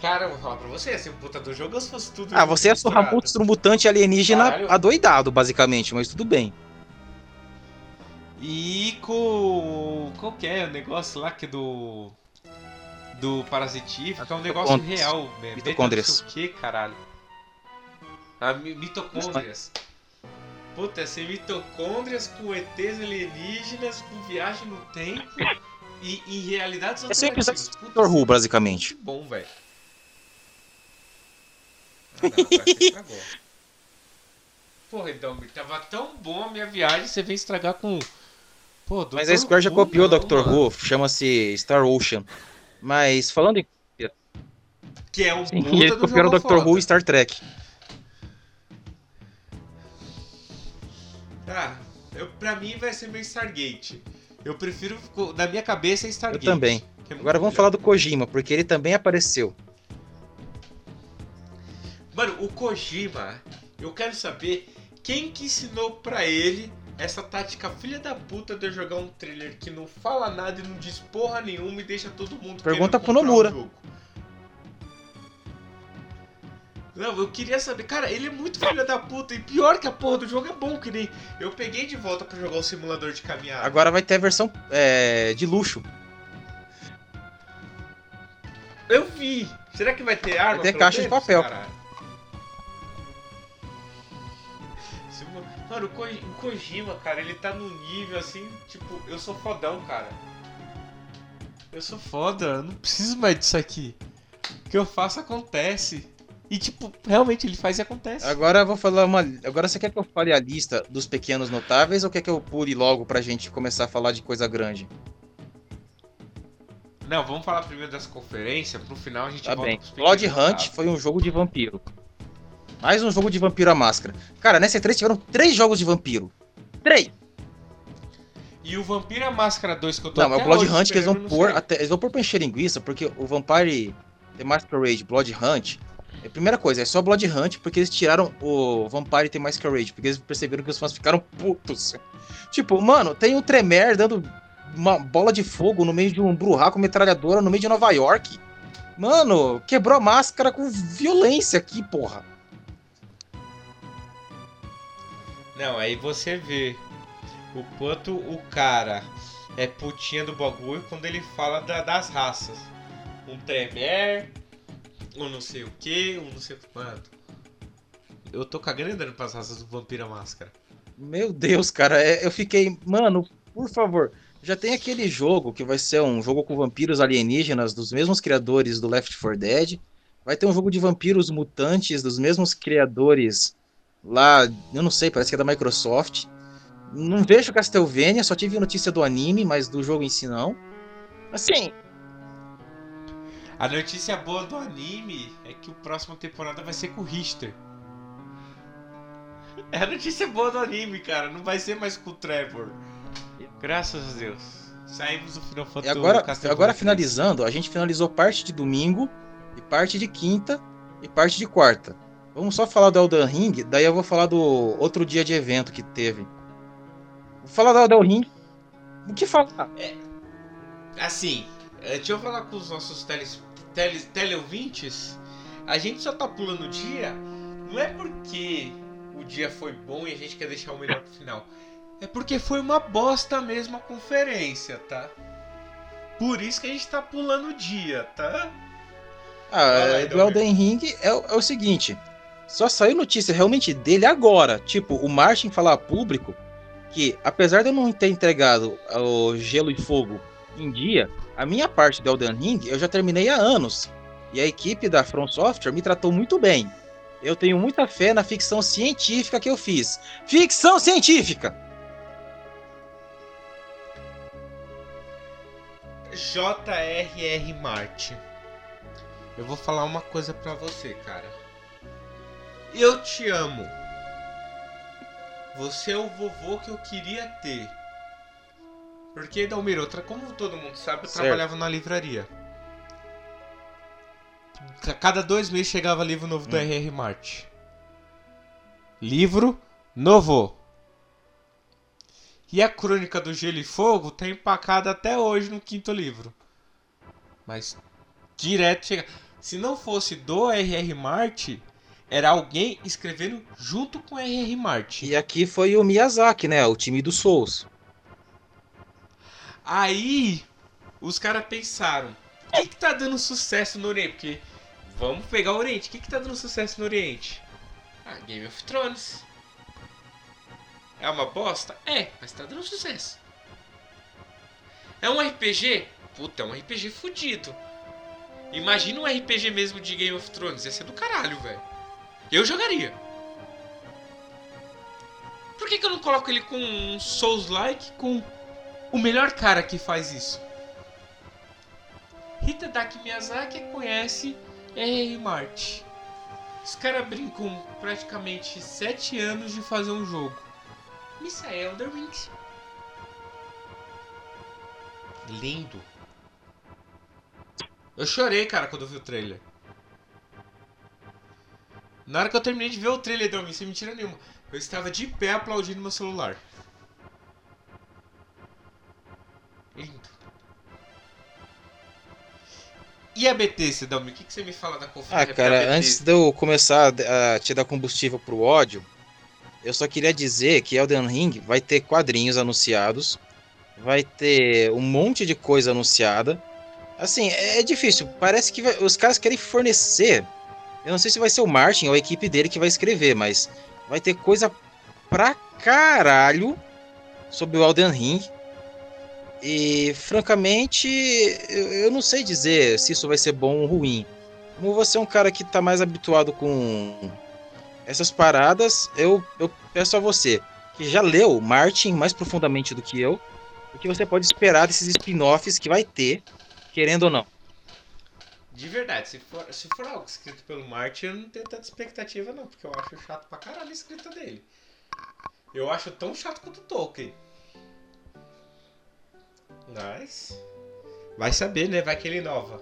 Cara, eu vou falar pra você, um puta do jogo se fosse tudo. Ah, você ia surrar misturado. monstro mutante alienígena Caralho. adoidado, basicamente, mas tudo bem. E com. Qual que é o negócio lá que é do. Do que é um negócio real, né? Mitocôndrias. O que, caralho? Ah, mi- mitocôndrias. Puta, ia ser mitocôndrias com ETs alienígenas, com viagem no tempo e em realidades Esse é alternativas. do Puta, Doctor Who, basicamente. Que bom, velho. Ah, não. Porra, então, tava tão bom a minha viagem, você veio estragar com. Pô, Mas Dr. a Square já copiou o não, Doctor mano. Who, chama-se Star Ocean. Mas falando em. Que é um Sim, puta eles copiaram Doctor. Who e Star Trek. Ah, eu, pra mim vai ser meu Stargate. Eu prefiro. Na minha cabeça é Stargate. Eu também. é Agora vamos melhor. falar do Kojima, porque ele também apareceu. Mano, o Kojima, eu quero saber quem que ensinou pra ele essa tática filha da puta de eu jogar um trailer que não fala nada e não diz porra nenhuma e deixa todo mundo Pergunta pro Nomura. jogo. Não, eu queria saber, cara, ele é muito filha da puta e pior que a porra do jogo é bom, que nem eu peguei de volta pra jogar o simulador de caminhada. Agora vai ter a versão é, de luxo. Eu vi. Será que vai ter arma? Vai ter caixa de menos, papel. caralho? Mano, o, Ko- o Kojima, cara, ele tá num nível assim, tipo, eu sou fodão, cara. Eu sou foda, eu não preciso mais disso aqui. O que eu faço acontece. E tipo, realmente ele faz e acontece. Agora eu vou falar uma. Agora você quer que eu fale a lista dos pequenos notáveis ou quer que eu pule logo pra gente começar a falar de coisa grande? Não, vamos falar primeiro das conferências, pro final a gente Tá volta bem. Blood Hunt notáveis. foi um jogo de vampiro. Mais um jogo de vampiro à máscara. Cara, nessa E3 tiveram três jogos de vampiro. Três! E o Vampira Máscara 2 que eu tô Não, mas o Blood Hunt que eles vão pôr. Até, eles vão pôr pra encher linguiça, porque o Vampire The Masquerade Blood Hunt a primeira coisa, é só Blood Hunt, porque eles tiraram o Vampire The Masquerade, porque eles perceberam que os fãs ficaram putos. Tipo, mano, tem o Tremere dando uma bola de fogo no meio de um com metralhadora no meio de Nova York. Mano, quebrou a máscara com violência aqui, porra. Não, aí você vê o quanto o cara é putinha do bagulho quando ele fala da- das raças. Um Tremere, um não sei o que, um não sei quanto. Eu tô cagando andando pras raças do Vampira Máscara. Meu Deus, cara, é- eu fiquei. Mano, por favor. Já tem aquele jogo que vai ser um jogo com vampiros alienígenas dos mesmos criadores do Left 4 Dead. Vai ter um jogo de vampiros mutantes dos mesmos criadores lá, eu não sei, parece que é da Microsoft. Não vejo Castlevania, só tive notícia do anime, mas do jogo em si não. Assim, A notícia boa do anime é que o próximo temporada vai ser com o Richter. É a notícia boa do anime, cara. Não vai ser mais com o Trevor. Graças a Deus. Saímos do Final E Fantasy agora, Castlevania agora 3. finalizando, a gente finalizou parte de domingo, e parte de quinta e parte de quarta. Vamos só falar do Elden Ring, daí eu vou falar do outro dia de evento que teve. Vou falar do Elden Ring. O que falar? Assim, eh, deixa eu falar com os nossos teles, teles, teleouvintes. A gente só tá pulando o dia, não é porque o dia foi bom e a gente quer deixar o melhor pro final. É porque foi uma bosta mesmo a conferência, tá? Por isso que a gente tá pulando o dia, tá? Ah, é, do Elden Ring é, é o seguinte: só saiu notícia realmente dele agora. Tipo, o Martin falar a público que, apesar de eu não ter entregado o Gelo e Fogo em dia, a minha parte do Elden Ring eu já terminei há anos. E a equipe da From Software me tratou muito bem. Eu tenho muita fé na ficção científica que eu fiz. Ficção científica! J.R.R. Martin. Eu vou falar uma coisa pra você, cara. Eu te amo. Você é o vovô que eu queria ter. Porque, Dalmir, outra, como todo mundo sabe, eu Certo. trabalhava na livraria. A cada dois meses chegava livro novo do Hum. R.R. Martin. Livro novo. E a Crônica do Gelo e Fogo tá empacada até hoje no quinto livro. Mas direto chega. Se não fosse do R.R. Martin, era alguém escrevendo junto com R.R. Martin. E aqui foi o Miyazaki, né? O time do Souls. Aí os caras pensaram: o que, que tá dando sucesso no Oriente? Porque vamos pegar o Oriente. O que, que tá dando sucesso no Oriente? Ah, Game of Thrones. É uma bosta? É, mas tá dando sucesso. É um RPG? Puta, é um RPG fudido. Imagina um RPG mesmo de Game of Thrones. Ia ser do caralho, velho. Eu jogaria. Por que, que eu não coloco ele com um Souls-like com o melhor cara que faz isso? Hitadaki Miyazaki conhece R.R. Martin. Os caras brincam praticamente 7 anos de fazer um jogo. Isso é Elder Rings. Lindo. Eu chorei, cara, quando eu vi o trailer. Na hora que eu terminei de ver o trailer, Delmin, sem mentira nenhuma, eu estava de pé aplaudindo meu celular. Lindo. E a BT, Delmin, o que, que você me fala da conferência Ah, cara, antes de eu começar a te dar combustível pro ódio, eu só queria dizer que Elden Ring vai ter quadrinhos anunciados, vai ter um monte de coisa anunciada. Assim, é é difícil, parece que vai- os caras querem fornecer. Eu não sei se vai ser o Martin ou a equipe dele que vai escrever, mas vai ter coisa pra caralho sobre o Elden Ring. E, francamente, eu, não sei dizer se isso vai ser bom ou ruim. Como você é um cara que tá mais habituado com essas paradas, eu, eu peço a você, que já leu Martin mais profundamente do que eu, o que você pode esperar desses spin-offs que vai ter, querendo ou não. De verdade, se for, se for algo escrito pelo Martin, eu não tenho tanta expectativa não, porque eu acho chato pra caralho a escrita dele. Eu acho tão chato quanto o Tolkien. Mas. Vai saber, né? Vai que ele inova.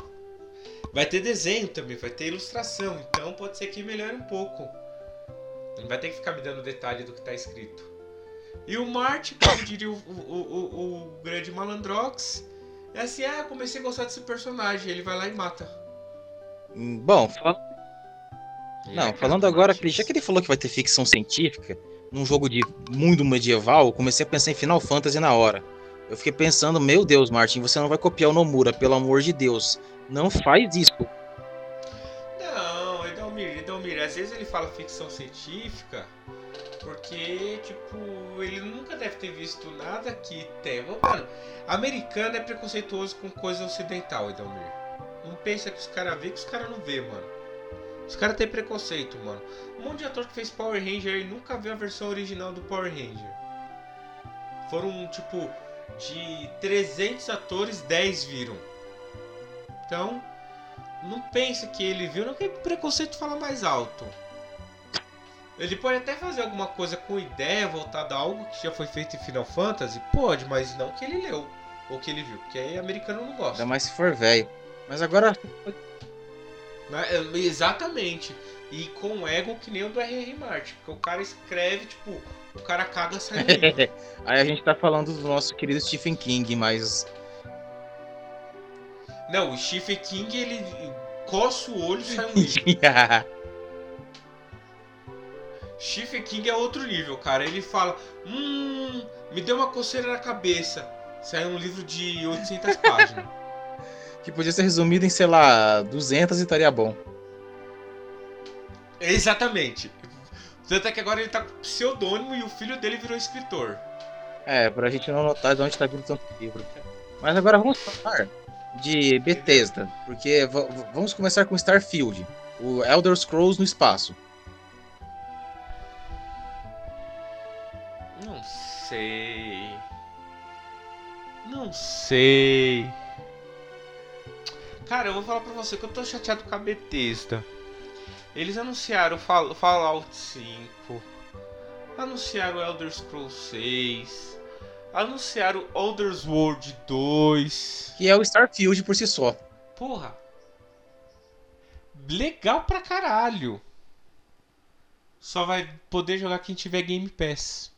Vai ter desenho também, vai ter ilustração, então pode ser que melhore um pouco. Não vai ter que ficar me dando detalhe do que tá escrito. E o Marte, como diria o, o, o, o grande Malandrox, é assim, ah, comecei a gostar desse personagem, ele vai lá e mata. Bom, fal- E não, é falando agora, já que ele falou que vai ter ficção científica, num jogo de mundo medieval, eu comecei a pensar em Final Fantasy na hora. Eu fiquei pensando, meu Deus, Martin, você não vai copiar o Nomura, pelo amor de Deus. Não faz isso. Não, Edalmir, Edalmir, às vezes ele fala ficção científica porque, tipo, ele nunca deve ter visto nada que tem. Mano, americano é preconceituoso com coisa ocidental, Edalmir. Não pensa que os caras vê que os caras não vê, mano. Os caras têm preconceito, mano. Um monte de ator que fez Power Ranger e nunca viu a versão original do Power Ranger. Foram, tipo, de 300 atores, 10 viram. Então, não pensa que ele viu, não que preconceito fala mais alto. Ele pode até fazer alguma coisa com ideia voltada a algo que já foi feito em Final Fantasy? Pode, mas não que ele leu ou que ele viu, porque aí americano não gosta. Ainda mais se for velho. Mas agora, Né? É, Exatamente. E com ego que nem o do R.R. Martin, porque o cara escreve, tipo, o cara caga livro. aí a gente tá falando do nosso querido Stephen King, mas Não, o Stephen King, ele coça o olho e sai um livro. Stephen King é outro nível, cara. Ele fala: Hum, me deu uma coceira na cabeça. Sai um livro de 800 páginas. Que podia ser resumido em, sei lá, 200 e estaria bom. Exatamente. Tanto é que agora ele tá com pseudônimo e o filho dele virou escritor. É, pra gente não notar de onde tá vindo tanto livro. Mas agora vamos falar de Bethesda, porque vamos começar com Starfield, o Elder Scrolls no espaço. Não sei. Não sei. Cara, eu vou falar pra você que eu tô chateado com a Bethesda. Eles anunciaram Fall- Fallout 5, anunciaram Elder Scrolls 6, anunciaram o Elder World 2. Que é o Starfield por si só. Porra. Legal pra caralho. Só vai poder jogar quem tiver Game Pass.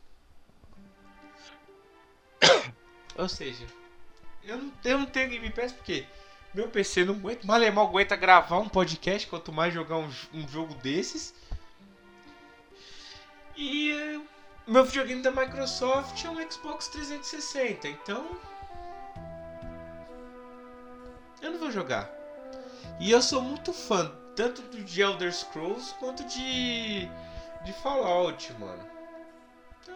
Ou seja, eu não, eu não tenho Game Pass porque meu PC não aguenta, mal e mal aguenta gravar um podcast, quanto mais jogar um, um jogo desses. E eh, meu videogame da Microsoft é um Xbox 360, então eu não vou jogar. E eu sou muito fã tanto de Elder Scrolls quanto de de Fallout, mano. Então,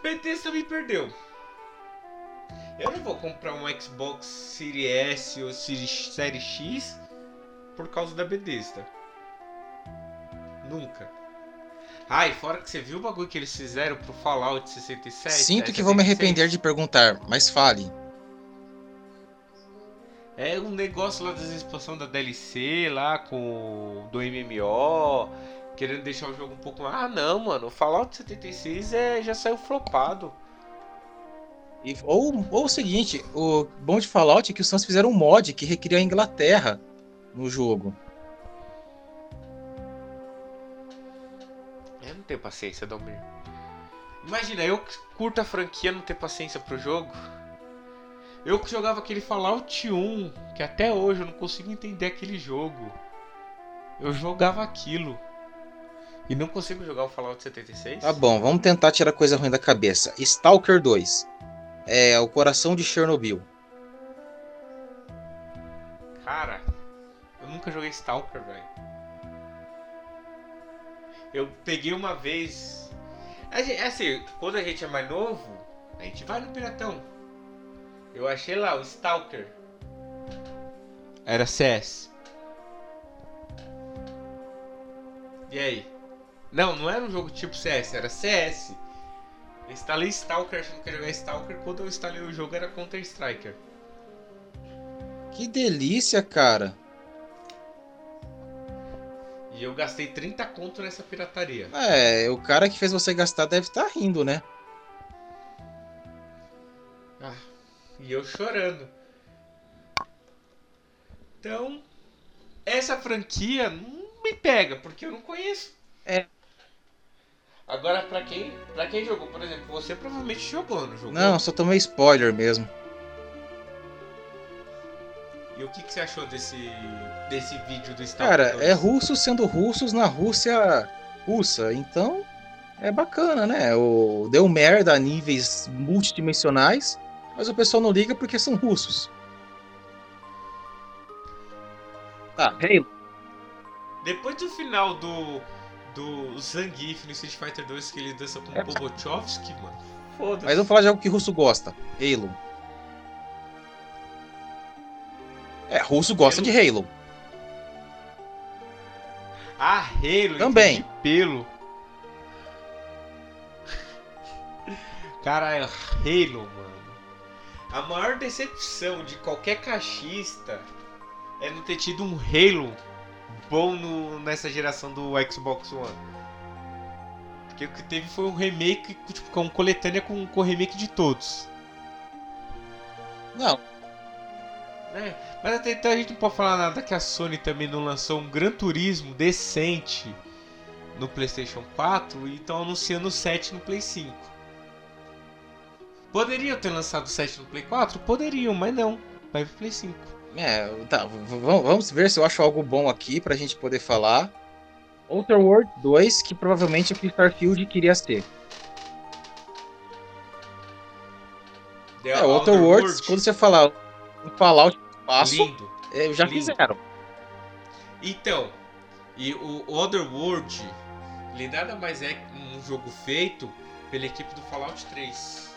Bethesda me perdeu. Eu não vou comprar um Xbox Series S ou Series X por causa da Bethesda. Nunca. Ai, fora que você viu o bagulho que eles fizeram pro Fallout 67? Sinto é, que vou me 76? arrepender de perguntar, mas fale. É um negócio lá das expansão da DLC lá com do MMO, querendo deixar o jogo um pouco mais. Ah, não, mano, o Fallout 76 é, já saiu flopado. E- ou, ou o seguinte, o bom de Fallout é que os fãs fizeram um mod que recria a Inglaterra no jogo. Eu não tenho paciência, Dalmir. Imagina, eu que curto a franquia não ter paciência pro jogo. Eu que jogava aquele Fallout 1, que até hoje eu não consigo entender aquele jogo. Eu jogava aquilo. E não consigo jogar o Fallout 76? Tá bom, vamos tentar tirar coisa ruim da cabeça. Stalker 2. É o coração de Chernobyl. Cara, eu nunca joguei Stalker, velho. Eu peguei uma vez. Gente- Assim, quando a gente é mais novo, a gente vai no Piratão. Eu achei lá o Stalker. Era CS. E aí? Não, não era um jogo tipo CS, era CS. Eu instalei Stalker achando que ia jogar Stalker. Quando eu instalei o jogo era Counter Striker. Que delícia, cara. E eu gastei 30 conto nessa pirataria. É, o cara que fez você gastar deve estar rindo, né? Ah, e eu chorando. Então, essa franquia não me pega, porque eu não conheço. É. Agora, pra quem, pra quem jogou, por exemplo, você provavelmente jogou, não jogou? Não, só tomei spoiler mesmo. E o que, que você achou desse, desse vídeo do Star Cara, é russos sendo russos na Rússia russa, então é bacana, né? O, deu merda a níveis multidimensionais, mas o pessoal não liga porque são russos. Tá, Halo. Depois do final do, do Zangief no Street Fighter 2, que ele dança com É. o Bobochovski, mano. Foda-se. Mas vamos falar de algo que russo gosta. Halo. É, russo gosta Halo. de Halo. Ah, Halo, Também. entendi pelo. Cara, é Halo, mano. A maior decepção de qualquer caixista é não ter tido um Halo bom no- nessa geração do Xbox One. Porque o que teve foi um remake, tipo, com coletânea com, com remake de todos. Não, né? Mas até então a gente não pode falar nada que a Sony também não lançou um Gran Turismo decente no PlayStation 4 e estão anunciando o 7 no Play 5. Poderiam ter lançado o 7 no Play 4? Poderiam, mas não. Vai pro Play 5. É, tá, vamos ver se eu acho algo bom aqui pra gente poder falar. Outer World 2, que provavelmente é o que Starfield queria ser. The É, Outer Worlds, World, quando você falar um Fallout espaço, lindo. é, já lindo. fizeram. Então, e o Otherworld, ele nada mais é um jogo feito pela equipe do Fallout 3.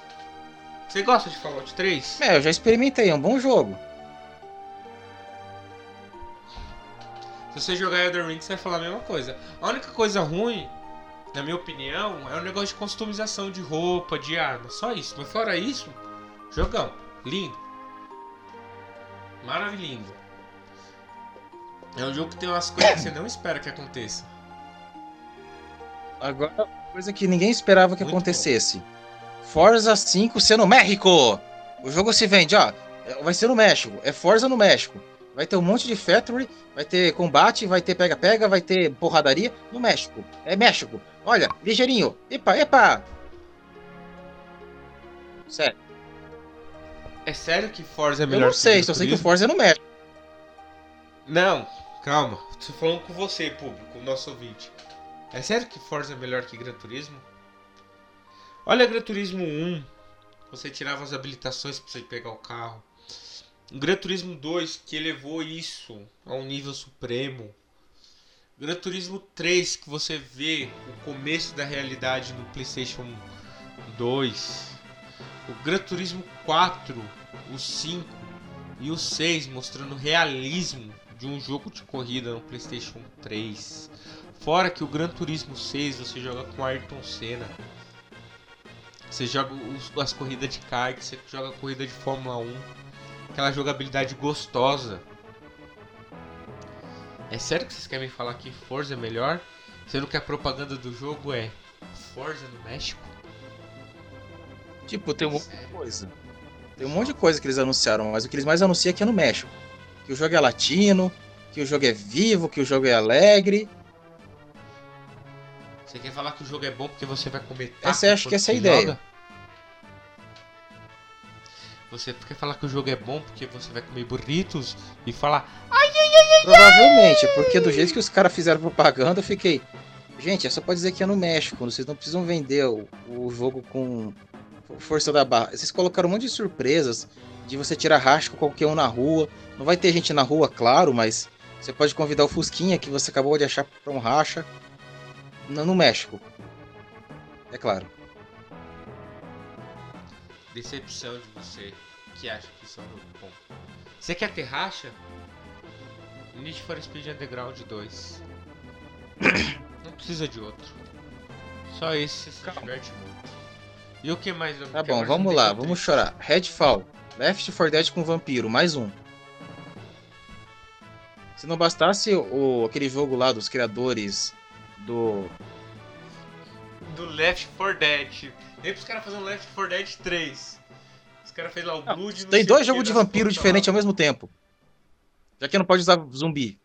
Você gosta de Fallout 3? É, eu já experimentei, é um bom jogo. Se você jogar Elden Ring, você vai falar a mesma coisa. A única coisa ruim, na minha opinião, é o negócio de customização de roupa, de arma. Só isso. Mas fora isso, jogão. Lindo. Maravilhoso. É um jogo que tem umas coisas que você não espera que aconteça. Agora, coisa que ninguém esperava que Muito acontecesse. Forza 5 ser no México! O jogo se vende, ó. é- Vai ser no México. É Forza no México. Vai ter um monte de factory, vai ter combate, vai ter pega-pega, vai ter porradaria no México. É México. Olha, ligeirinho. Epa, epa! Sério, É sério que Forza é eu melhor não sei, só sei que o? Forza é no México. Não, calma. Tô falando com você, público, nosso ouvinte. É sério que Forza é melhor que Gran Turismo? Olha Gran Turismo 1. Você tirava as habilitações pra você pegar o carro. Gran Turismo 2 que elevou isso a um nível supremo. Gran Turismo 3 que você vê o começo da realidade no PlayStation 2. O Gran Turismo 4, o 5 e o 6 mostrando o realismo de um jogo de corrida no PlayStation 3. Fora que o Gran Turismo 6 você joga com Ayrton Senna. Você joga as corridas de kart, você joga a corrida de Fórmula 1. Aquela jogabilidade gostosa. É sério que vocês querem me falar que Forza é melhor? Sendo que a propaganda do jogo é Forza no México? Tipo, tem um monte de coisa. Tem um monte de coisa que eles anunciaram, mas o que eles mais anunciam aqui é no México. Que o jogo é latino, que o jogo é vivo, que o jogo é alegre. Você quer falar que o jogo é bom porque você vai comer taco Essa acho que essa é a ideia. joga? Você quer falar que o jogo é bom porque você vai comer burritos e falar Provavelmente, porque do jeito que os caras fizeram propaganda, eu fiquei. Gente, é só pode dizer que é no México, vocês não precisam vender o, o jogo com força da barra. Vocês colocaram um monte de surpresas de você tirar racha com qualquer um na rua. Não vai ter gente na rua, claro, mas você pode convidar o Fusquinha que você acabou de achar pra um racha no, no México. É claro. Decepção de você que acha que isso é um jogo bom. Você quer ter racha? Need for Speed Underground 2. Não precisa de outro. Só esse se Calma. diverte muito. E o que mais? Tá que bom, vamos lá, vamos chorar. Redfall, Left 4 Dead com vampiro, mais um. Se não bastasse o, aquele jogo lá dos criadores do. Do Left 4 Dead. Nem pros caras um Left 4 Dead 3. Os caras fez lá o Blood. tem dois jogos de vampiro porra diferentes ao mesmo tempo. Já que não pode usar zumbi.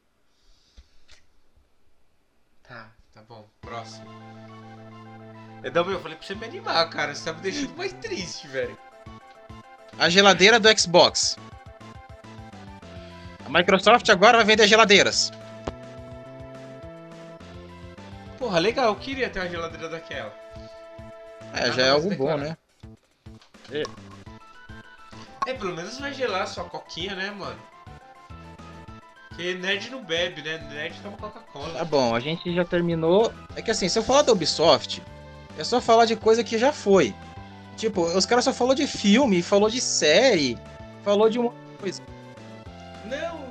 Tá, tá bom. Próximo. É, Não, eu falei pra você me animar, cara. Você tá me deixando mais triste, velho. A geladeira do Xbox. A Microsoft agora vai vender geladeiras. Porra, legal. Eu queria ter uma geladeira daquela. É, Ah, já é não, algo bom, né? É, pelo menos vai gelar sua coquinha, né, mano? Porque nerd não bebe, né? Nerd toma Coca-Cola. Tá bom, a gente já terminou. É que assim, se eu falar da Ubisoft, é só falar de coisa que já foi. Tipo, os caras só falou de filme, falou de série, falou de uma coisa. Não,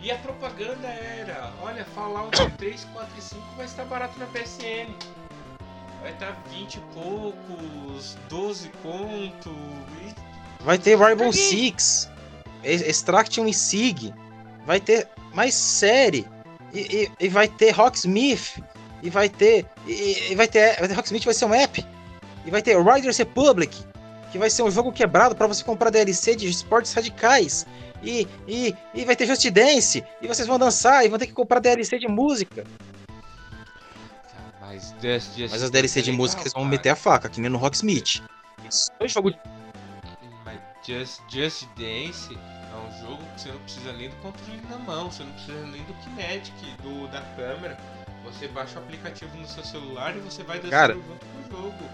e a propaganda era: olha, Fallout 3, 4 e 5 vai estar barato na PSN. Vai estar 20 e poucos, 12 conto. E... Vai ter Rainbow. Six, Ex- Extraction e Sig, vai ter mais série, e, e- e vai ter Rocksmith, e vai ter. E, e vai ter. Vai ter Rocksmith vai ser um app. E vai ter Riders Republic, que vai ser um jogo quebrado pra você comprar DLC de esportes radicais. E, e, e vai ter Just Dance, e vocês vão dançar, e vão ter que comprar DLC de música. Mas, Just, Just Mas as DLC de música eles vão cara. meter a faca, que nem no Rocksmith. Isso é um jogo de Mas Just, Just Dance é um jogo que você não precisa nem do controle na mão, você não precisa nem do Kinetic, do, da câmera. Você baixa o aplicativo no seu celular e você vai dançando Cara. junto com o jogo.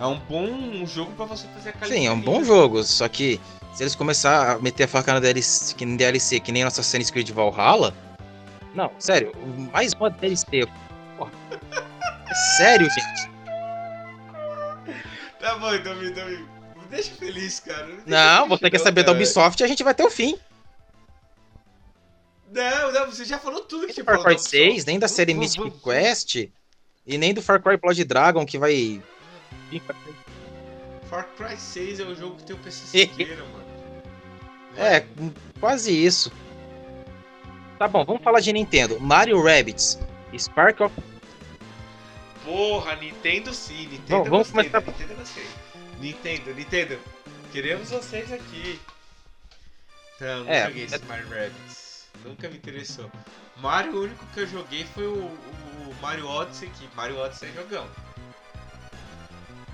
É um bom jogo pra você fazer a Sim, é um bom jogo, só que se eles começar a meter a faca na DLC, que nem DLC, que nem no Assassin's Creed Valhalla. Não, sério, mais uma DLC. É sério, gente. Tá bom, então, me, então, me deixa feliz, cara. Me Não, você quer saber da cara. Ubisoft, a gente vai ter o fim. Não, não, você já falou tudo que do Far. Cry da 6, Ubisoft. nem da série vamos- Quest, e nem do Far Cry Blood Dragon, que vai. Far Cry 6 é o jogo que tem o PC mano. É, quase isso. Tá bom, vamos falar de Nintendo. Mario Rabbids, Spark of Porra, Nintendo sim, Nintendo vamos gostei, começar- né? Nintendo eu gostei. Nintendo, Nintendo, queremos vocês aqui. Não, não É, joguei esse é- Mario Rabbids. Nunca me interessou. Mario, o único que eu joguei foi o, o Mario Odyssey, que Mario Odyssey é jogão.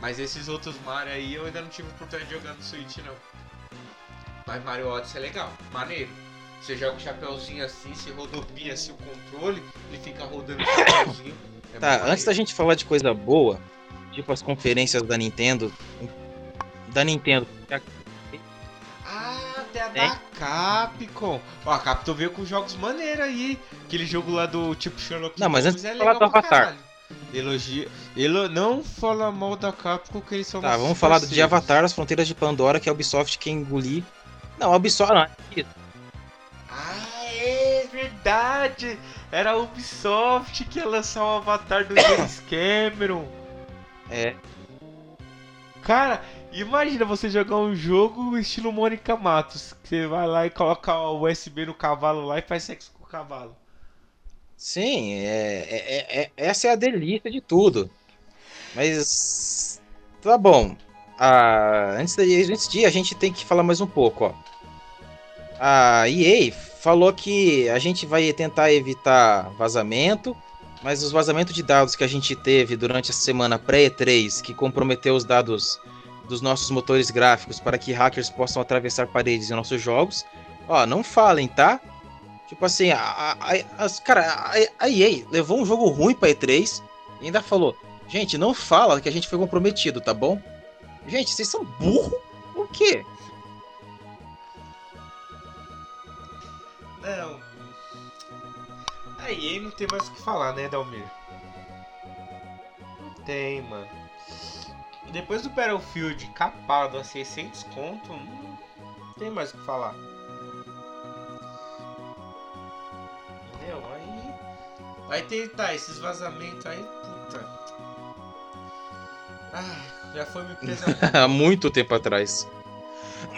Mas esses outros Mario aí eu ainda não tive oportunidade de jogar no Switch, não. Mas Mario Odyssey é legal, maneiro. Você joga o chapeuzinho assim, você rodopia assim o controle, ele fica rodando o chapeuzinho. É Tá, antes da gente falar de coisa boa, tipo as conferências da Nintendo. Da Nintendo. Ah, tem a É. da Capcom. Ó, a Capcom veio com jogos maneiros aí. Aquele jogo lá do tipo Sherlock Não, mas Holmes antes de é falar legal do Avatar. caralho. Elogia. Elo... Não fala mal da Capcom que eles são Tá, vamos falar de. Avatar, as fronteiras de Pandora, que a Ubisoft quer engolir. Não, a Ubisoft. Não, Ah, é verdade. Era a Ubisoft que ia lançar o Avatar do James Cameron. É. Cara, imagina você jogar um jogo estilo Mônica Matos. Que você vai lá e coloca o USB no cavalo lá e faz sexo com o cavalo. Sim, é, é- é- essa é a delícia de tudo. Mas. Tá bom. Ah, antes, de, antes de a gente tem que falar mais um pouco, ó. A EA falou que a gente vai tentar evitar vazamento, mas os vazamentos de dados que a gente teve durante a semana pré-E3, que comprometeu os dados dos nossos motores gráficos para que hackers possam atravessar paredes em nossos jogos, ó, não falem, tá? Tipo assim, a, a, a- cara, a, a EA levou um jogo ruim pra E3 e ainda falou: gente, não fala que a gente foi comprometido, tá bom? Gente, vocês são burro? Por quê? Não. A EA não tem mais o que falar, né, Dalmir? Não tem, mano. Depois do Battlefield capado a 600 conto, não tem mais o que falar. Entendeu? Aí. Vai tentar esses vazamentos aí, puta. Ah, já foi me pesado. Há muito tempo atrás.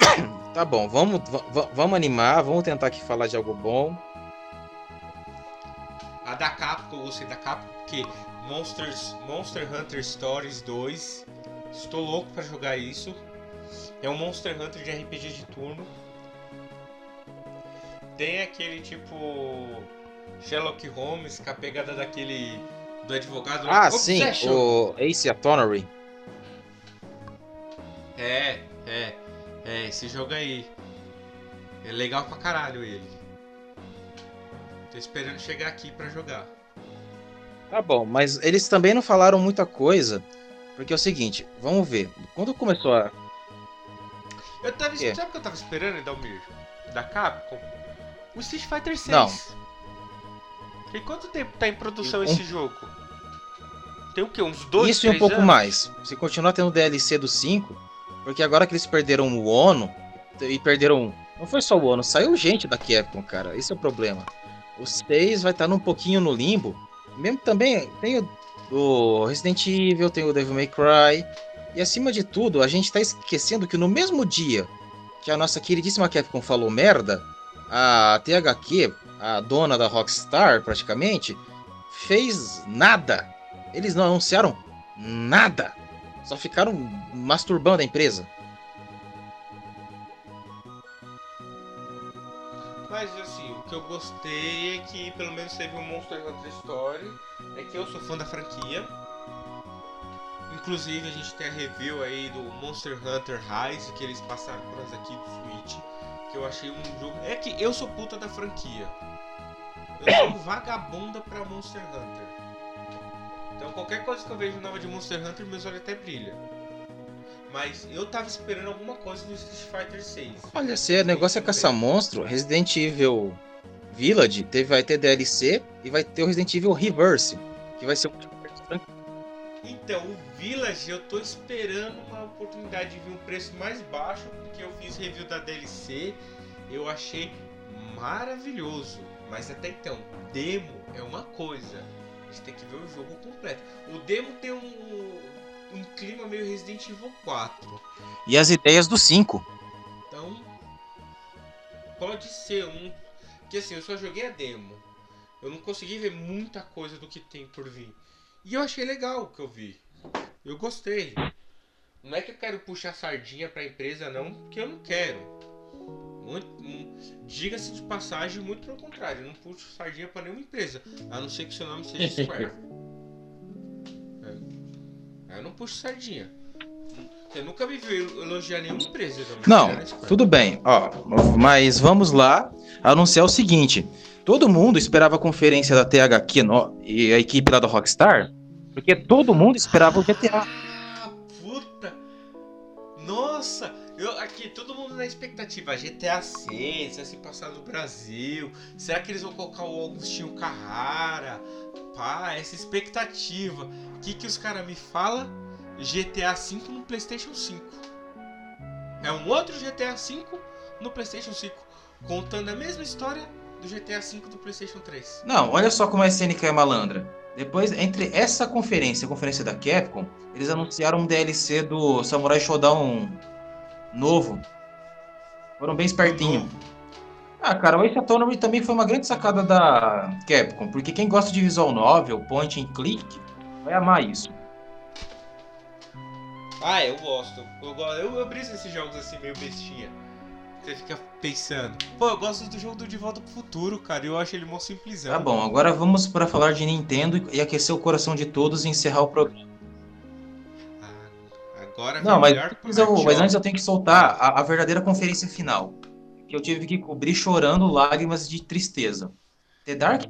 tá bom, vamos, va- va- vamos animar, vamos tentar aqui falar de algo bom. A da Capcom, gostei da Capcom, porque Monsters, Monster Hunter Stories 2, estou louco pra jogar isso. É um Monster Hunter de RPG de turno. tem aquele tipo Sherlock Holmes com a pegada daquele do advogado. Ah, sim, o Ace Attorney. É, é, é, esse jogo aí. É legal pra caralho ele. Tô esperando chegar aqui pra jogar. Tá bom, mas eles também não falaram muita coisa. Porque é o seguinte, vamos ver. Quando começou a. Eu tava, quê? sabe o que eu tava esperando, Dalmir? Da Capcom? O Street Fighter 6. Não. Tem quanto tempo tá em produção Um- esse jogo? Tem o quê? Uns dois, Isso e um pouco anos? mais. Se continuar tendo DLC do 5, porque agora que eles perderam o Ono e perderam. Não foi só o Ono, saiu gente da Capcom, cara. Esse é o problema. O 6 vai estar num pouquinho no limbo. Mesmo também tem o, Resident Evil, tem o Devil May Cry. E acima de tudo, a gente tá esquecendo que no mesmo dia que a nossa queridíssima Capcom falou merda, a THQ, a dona da Rockstar praticamente, fez nada. Eles não anunciaram nada. Só ficaram masturbando a empresa. Mas assim, o que eu gostei é que pelo menos teve um Monster Hunter Story. É que eu sou fã da franquia. Inclusive a gente tem a review aí do Monster Hunter Rise que eles passaram por nós aqui do Switch. Que eu achei um jogo. É que eu sou puta da franquia. Eu sou um vagabunda pra Monster Hunter. Então qualquer coisa que eu vejo nova de Monster Hunter, meus olhos até brilham. Mas eu tava esperando alguma coisa do Street Fighter 6. Olha, se o negócio é caçar monstro, Resident Evil Village teve, vai ter DLC e vai ter o Resident Evil Reverse, que vai ser o Então, o Village eu tô esperando uma oportunidade de ver um preço mais baixo, porque eu fiz review da DLC, eu achei maravilhoso. Mas até então, demo é uma coisa. A gente tem que ver o jogo completo. O demo tem um, um clima meio Resident Evil 4. E as ideias do 5. Então, pode ser um. Que assim, eu só joguei a demo. Eu não consegui ver muita coisa do que tem por vir. E eu achei legal o que eu vi. Eu gostei. Não é que eu quero puxar sardinha pra empresa, não, porque eu não quero. Muito, hum, Diga-se de passagem, muito pelo contrário. Não puxo sardinha pra nenhuma empresa. A não ser que seu nome seja Square. É. Eu não puxo sardinha. Você nunca me viu elogiar nenhuma empresa. Não, tudo bem, ó. Mas vamos lá anunciar o seguinte: todo mundo esperava a conferência da THQ no- e a equipe lá da Rockstar, porque todo mundo esperava o GTA. Ah, puta! Nossa! Eu, aqui, todo mundo na expectativa. GTA 6 vai se passar no Brasil. Será que eles vão colocar o Augustinho Carrara? Pá, essa expectativa. O que, que os caras me falam? GTA 5 no PlayStation 5. É um outro GTA 5 no PlayStation 5. Contando a mesma história do GTA 5 do PlayStation 3. Não, olha só como a SNK é malandra. Depois, entre essa conferência e a conferência da Capcom, eles anunciaram um DLC do Samurai Shodown novo. Foram bem espertinhos. Ah, cara, o Ace Attorney também foi uma grande sacada da Capcom, porque quem gosta de visual novel, point and click, vai amar isso. Ah, eu gosto. Eu, eu, eu briso nesses jogos assim, meio bestinha. Você fica pensando. Pô, eu gosto do jogo do De Volta pro Futuro, cara. Eu acho ele mó simplesão. Tá bom, agora vamos para falar de Nintendo e aquecer o coração de todos e encerrar o programa. Agora Não, mas, eu- mas antes eu tenho que soltar a, a verdadeira conferência final. Que eu tive que cobrir chorando lágrimas de tristeza. The Dark?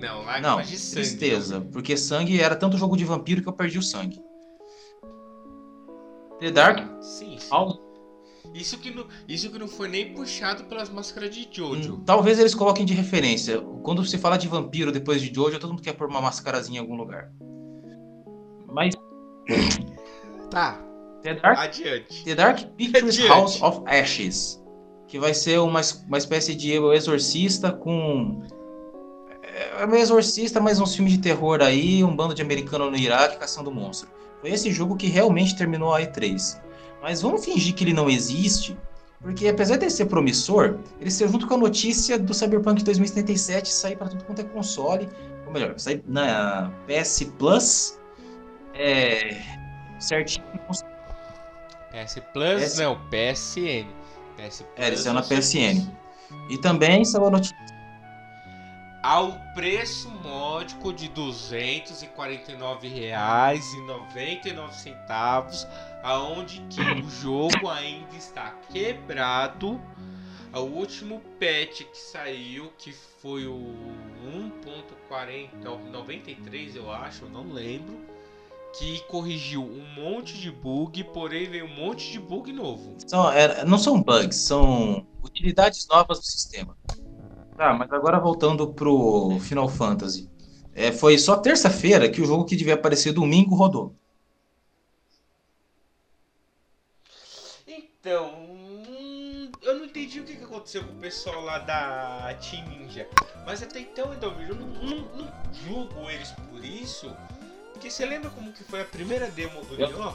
Não, lágrimas Não, de sangue. tristeza. Porque sangue era tanto jogo de vampiro que eu perdi o sangue. The Dark, Ah, sim, sim. ao- Isso que, não, isso que não foi nem puxado pelas máscaras de Jojo. hum, talvez eles coloquem de referência. Quando se fala de vampiro depois de Jojo, todo mundo quer pôr uma mascarazinha em algum lugar. Mas Tá, The Dark adiante. The Dark Pictures Adiante. House of Ashes, que vai ser uma, uma espécie de exorcista com. É um exorcista, mas uns filmes de terror aí, um bando de americano no Iraque caçando monstro. Foi esse jogo que realmente terminou a E3. Mas vamos fingir que ele não existe, porque apesar de ser promissor, ele saiu junto com a notícia do Cyberpunk 2077 sair para tudo quanto é console, ou melhor, sair na PS Plus, é, certinho PS Plus, PS não, PSN. PS Plus. É, ele saiu na PSN. E também saiu a notícia. Ao preço módico de R$ 249,99 aonde que o jogo ainda está quebrado. O último patch que saiu, que foi o 1.4093, eu acho, eu não lembro, que corrigiu um monte de bug, porém veio um monte de bug novo. São, é, não são bugs, são utilidades novas do sistema. Tá, mas agora voltando pro Final Fantasy. É, foi só terça-feira que o jogo que devia aparecer domingo rodou. Então, hum, eu não entendi o que que aconteceu com o pessoal lá da Team Ninja. Mas até então, Edomir, eu não, não, não julgo eles por isso. Porque você lembra como que foi a primeira demo do Nioh?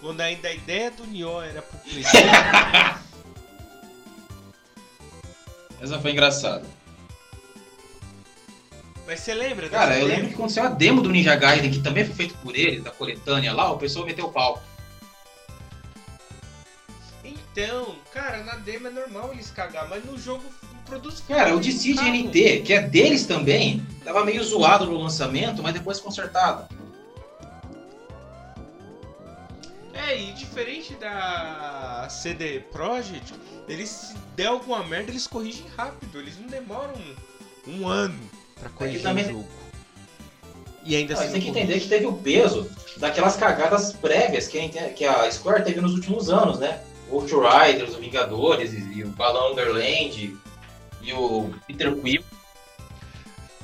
Quando ainda a ideia do Nioh era pro PlayStation. Essa foi engraçada. Mas você lembra Cara, eu demo? lembro que aconteceu a demo do Ninja Gaiden, que também foi feito por ele, da coletânea lá, o pessoal meteu o pau. Então, cara, na demo é normal eles cagar, mas no jogo Cara, o. NT, que é deles também, tava meio zoado no lançamento, mas depois consertado. É, e diferente da CD Projekt, eles se der alguma merda, eles corrigem rápido, eles não demoram um, um ano pra corrigir também- o jogo. E ainda Mas assim. tem que entender que teve o peso daquelas cagadas prévias que a, Nintendo- que a Square teve nos últimos anos, né? O Outriders, o Vingadores, e, e o Balão Underland, e o Peter Quill.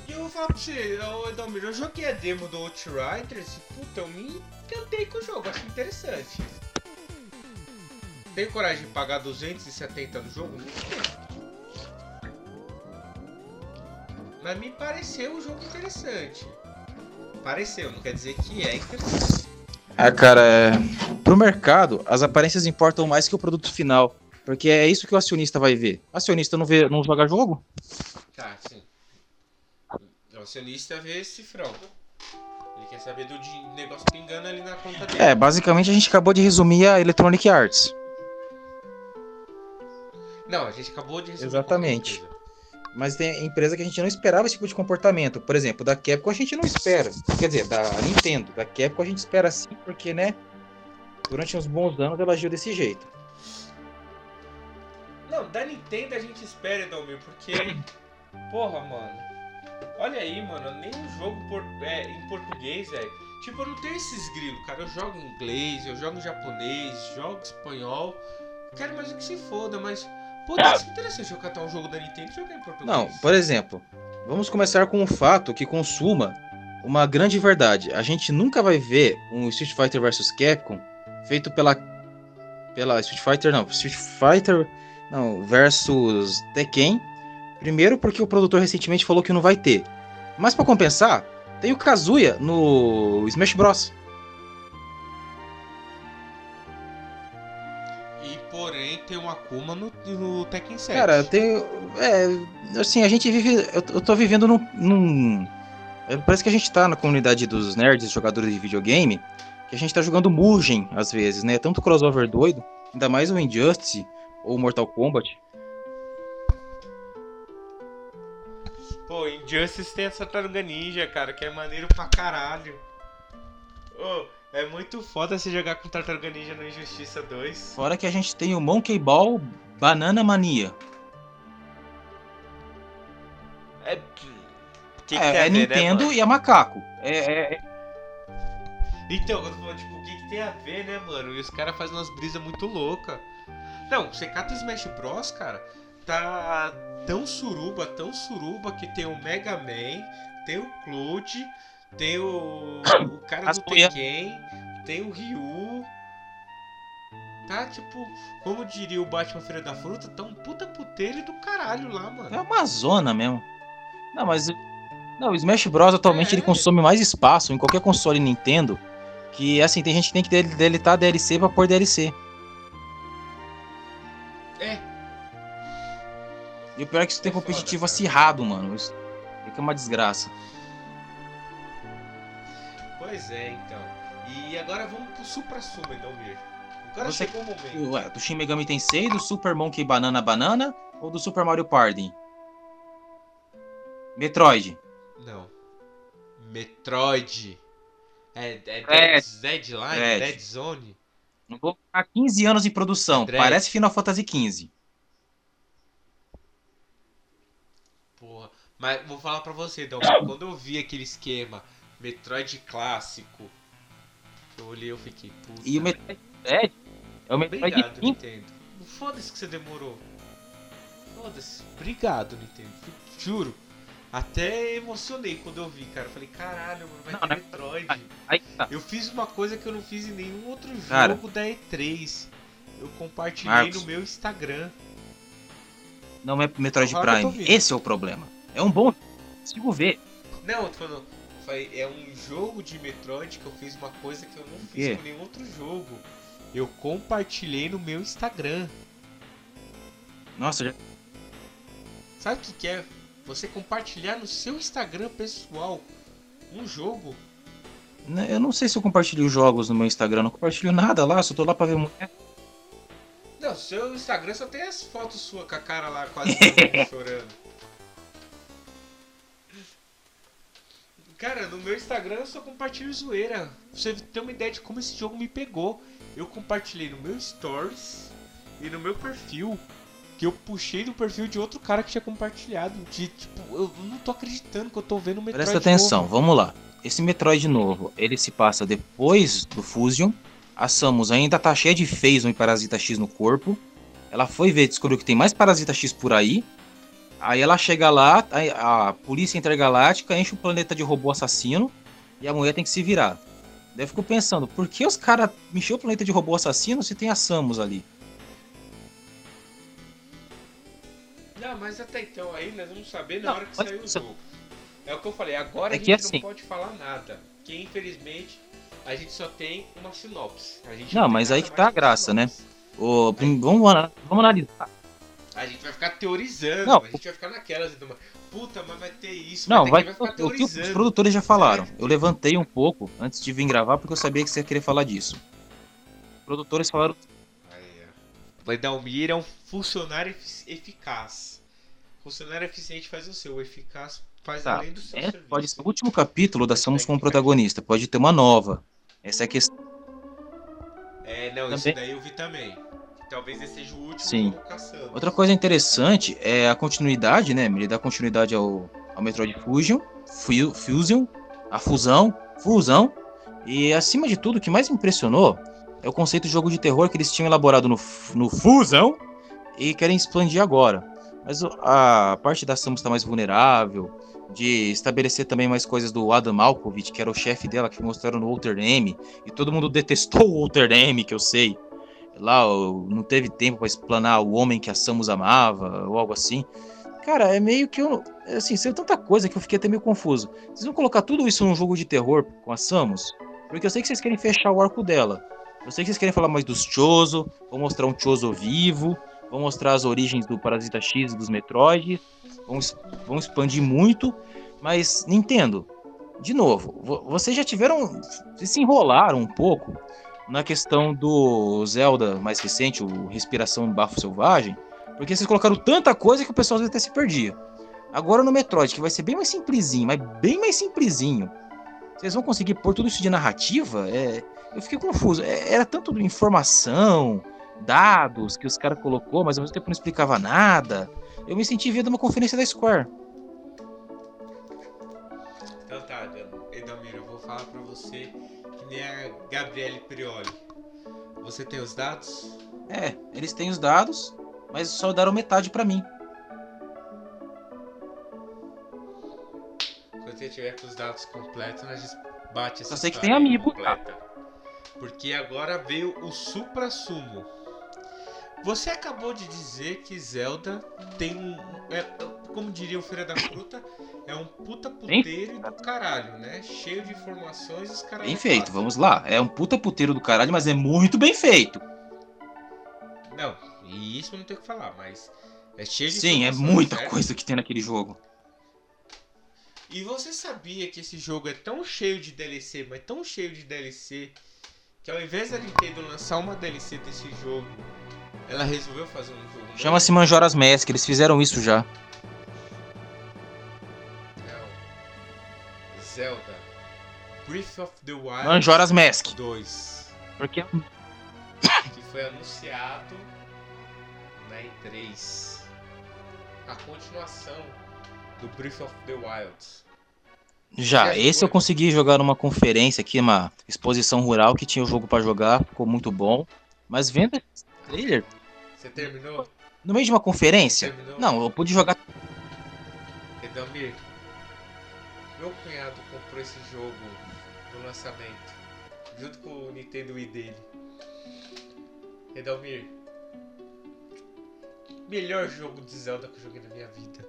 E eu vou falar pra você, ô Edomir, eu joguei a demo do Outriders e puta, eu me encantei com o jogo, achei interessante. Tenho coragem de pagar 270 no jogo? Não tenho. Mas me pareceu um jogo interessante. Pareceu, não quer dizer que é interessante. Ah, cara, é... pro mercado, as aparências importam mais que o produto final. Porque é isso que o acionista vai ver. O acionista não, vê, não joga jogo? Tá, sim. O acionista vê esse cifrão. Ele quer saber do negócio pingando ali na conta dele. É, basicamente a gente acabou de resumir a Electronic Arts. Não, a gente acabou de resumir Exatamente. Mas tem empresa que a gente não esperava esse tipo de comportamento. Por exemplo, da Capcom a gente não espera. Quer dizer, da Nintendo. Da Capcom a gente espera sim, porque, né? Durante uns bons anos ela agiu desse jeito. Não, da Nintendo a gente espera, Edomir, porque. Porra, mano. Olha aí, mano, nem um jogo por- é, em português, velho. Tipo, eu não tenho esses grilos, cara. Eu jogo em inglês, eu jogo em japonês, jogo espanhol. Quero mais do que se foda, mas. Pô, deve ser interessante eu catar um jogo da Nintendo e jogar em português. Não, por exemplo, vamos começar com um fato que consuma uma grande verdade. A gente nunca vai ver um Street Fighter vs Capcom feito pela pela Street Fighter não, Street Fighter não versus Tekken. Primeiro porque o produtor recentemente falou que não vai ter. Mas pra compensar, tem o Kazuya no Smash Bros. E porém tem um Akuma no, no Tekken 7. Cara, tem. É, assim, a gente vive. Eu, eu tô vivendo num. num- é, parece que a gente tá na comunidade dos nerds, jogadores de videogame, que a gente tá jogando Mugen, às vezes, né? Tanto crossover doido, ainda mais o Injustice ou Mortal Kombat. Pô, Injustice tem essa tartaruga ninja, cara, que é maneiro pra caralho. Ô, é muito foda você jogar com tartaruga ninja no Injustiça 2. Fora que a gente tem o Monkey Ball Banana Mania. É. Que é, é Nintendo e é macaco. É, é- é- Então, eu tô falando, tipo, o que, que tem a ver, né, mano? E os caras fazem umas brisas muito loucas. Não, o Smash Bros, cara, tá tão suruba, tão suruba que tem o Mega Man, tem o Cloud, tem o, o cara do Asuya. Tekken, tem o Ryu. Tá, tipo, como diria o Batman Feira da Fruta, tá um puta puteiro do caralho lá, é mano. uma zona mesmo. Não, mas. Não, o Smash Bros. atualmente É. ele consome mais espaço em qualquer console Nintendo. Que assim, tem gente que tem que del- deletar DLC pra pôr DLC. E o pior é que isso tem É competitivo acirrado, mano. Isso fica uma desgraça. Pois é, então. E agora vamos pro Supra Suma, então, Mir. Agora Você- chegou o momento. Ué, do Shin Megami Tensei, do Super Monkey Banana Banana ou do Super Mario Party? Metroid. Não. Metroid. É, é Dread. Dead, Deadline? Dread. Dead Zone? Não vou ficar 15 anos em produção. Dread. Parece Final Fantasy XV. Porra. Mas vou falar pra você, Dom. quando eu vi aquele esquema Metroid clássico, eu olhei e eu fiquei, puta. E o. Metroid Dread é o Metroid Obrigado, 5. Nintendo. Foda-se que você demorou. Foda-se. Obrigado, Nintendo. Juro. Até emocionei quando eu vi, cara. Eu falei, caralho, mano, vai Não, ter né? Metroid. Aí tá. Eu fiz uma coisa que eu não fiz em nenhum outro jogo Cara. da E3. Eu compartilhei Marcos. no meu Instagram. Não é Metroid tô Prime. Esse é o problema. É um bom. Consigo ver. Não, eu tô falando. É um jogo de Metroid que eu fiz uma coisa que eu não fiz com nenhum outro jogo. Eu compartilhei no meu Instagram. Nossa, já... Sabe o que, que é? Você compartilhar no seu Instagram pessoal um jogo. né, eu não sei se eu compartilho jogos no meu Instagram. Não compartilho nada lá. Só tô lá pra ver mulher. Não, seu Instagram só tem as fotos suas com a cara lá quase chorando. Cara, no meu Instagram eu só compartilho zoeira. Pra você ter uma ideia de como esse jogo me pegou. Eu compartilhei no meu Stories e no meu perfil. Que eu puxei do perfil de outro cara que tinha compartilhado. De tipo, eu não tô acreditando que eu tô vendo o Metroid Presta atenção, novo. vamos lá. Esse Metroid novo, ele se passa depois do Fusion. A Samus ainda tá cheia de Phasma e Parasita X no corpo. Ela foi ver, descobriu que tem mais Parasita X por aí. Aí ela chega lá, aí a polícia intergaláctica enche o planeta de robô assassino e a mulher tem que se virar. Daí eu fico pensando, por que os caras encheu o planeta de robô assassino se tem a Samus ali? Não, mas até então aí nós vamos saber na Não, hora que sair o jogo. É o que eu falei, agora É a que gente assim- não pode falar nada. Porque infelizmente a gente só tem uma sinopse. A gente Não, tem mas aí que tá a que graça, né? sinopse. Ô, prim- vamos, vamos analisar. A gente vai ficar teorizando, Não, a gente vai ficar naquelas. então, Puta, mas vai ter isso, Não, vai, aquilo, vai ficar o que os produtores já falaram. Eu levantei um pouco antes de vir gravar porque eu sabia que você ia querer falar disso. Os produtores falaram Aí, ó. O Edalmir é um funcionário efic- eficaz. Funcionário eficiente faz o seu, o eficaz faz Tá, além do seu é, serviço. pode ser o último capítulo da Samus como protagonista, pode ter uma nova. Essa é a questão. É, não, isso Também- daí eu vi também. Talvez esse seja o último Sim. Outra coisa interessante é a continuidade, né? Ele dá continuidade ao, ao Metroid Fusion, Fu- Fusion, a fusão, fusão. E acima de tudo, o que mais me impressionou é o conceito de jogo de terror que eles tinham elaborado no, no Fusão e querem expandir agora. Mas a parte da Samus está mais vulnerável, de estabelecer também mais coisas do Adam Malkovich, que era o chefe dela, que mostraram no Walter M. E todo mundo detestou o Walter M, que eu sei. Lá não teve tempo para explanar o homem que a Samus amava, ou algo assim. Cara, é meio que eu. Assim, saiu tanta coisa que eu fiquei até meio confuso. Vocês vão colocar tudo isso num jogo de terror com a Samus? Porque eu sei que vocês querem fechar o arco dela. Eu sei que vocês querem falar mais dos Chozo, vão mostrar um Chozo vivo, vão mostrar as origens do Parasita X e dos Metroid, vão, vão expandir muito, mas Nintendo, de novo, vo- vocês já tiveram. Vocês se enrolaram um pouco na questão do Zelda mais recente, o Respiração Bafo Selvagem, porque vocês colocaram tanta coisa que o pessoal até se perdia. Agora no Metroid, que vai ser bem mais simplesinho, mas bem mais simplesinho, vocês vão conseguir pôr tudo isso de narrativa? É, eu fiquei confuso. É, era tanto informação, dados que os caras colocou, mas ao mesmo tempo não explicava nada. Eu me senti vendo uma conferência da Square. Gabriele Prioli. Você tem os dados? É, eles têm os dados, mas só deram metade pra mim. Quando você tiver com os dados completos, a gente bate essa Só sei que tem tá? completa. Porque agora veio o Supra Sumo. Você acabou de dizer que Zelda tem um. é, como diria o Feira da Fruta, é um puta puteiro do caralho, né? Cheio de informações os caras. Bem feito, passam. vamos lá. É um puta puteiro do caralho, mas é muito bem feito. Não, e isso eu não tenho o que falar, mas. É cheio de Sim, é muita certo? coisa que tem naquele jogo. E você sabia que esse jogo é tão cheio de DLC, mas tão cheio de DLC, que ao invés da Nintendo lançar uma DLC desse jogo Ela resolveu fazer um jogo. Chama-se Majora's Mask, eles fizeram isso já. Zelda. Breath of the Wild Majora's Mask. 2. Porque Que foi anunciado na E3. A continuação do Breath of the Wild. já, esse eu consegui jogar numa conferência aqui, uma exposição rural que tinha o jogo pra jogar, ficou muito bom. Mas vendo esse trailer, Você terminou? no meio de uma conferência, não, eu pude jogar. Comprou esse jogo no lançamento, junto com o Nintendo Wii dele. Edalmir, melhor jogo de Zelda que eu joguei na minha vida.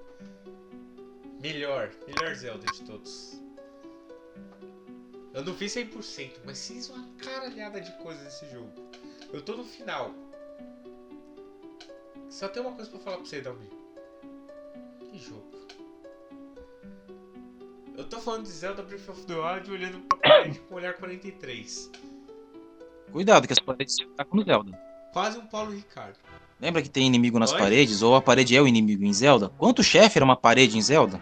Melhor, melhor Zelda de todos. Eu não fiz 100%, mas fiz uma caralhada de coisa nesse jogo. Eu tô no final. Só tem uma coisa pra falar pra você, Edalmir. Que jogo. Eu tô falando de Zelda Breath of the Wild olhando pra parede com o olhar 43. Cuidado, que as paredes tá com Zelda. Quase um Paulo Ricardo. Lembra que tem inimigo nas Oi? paredes? Ou a parede é o inimigo em Zelda? Quanto chefe era uma parede em Zelda?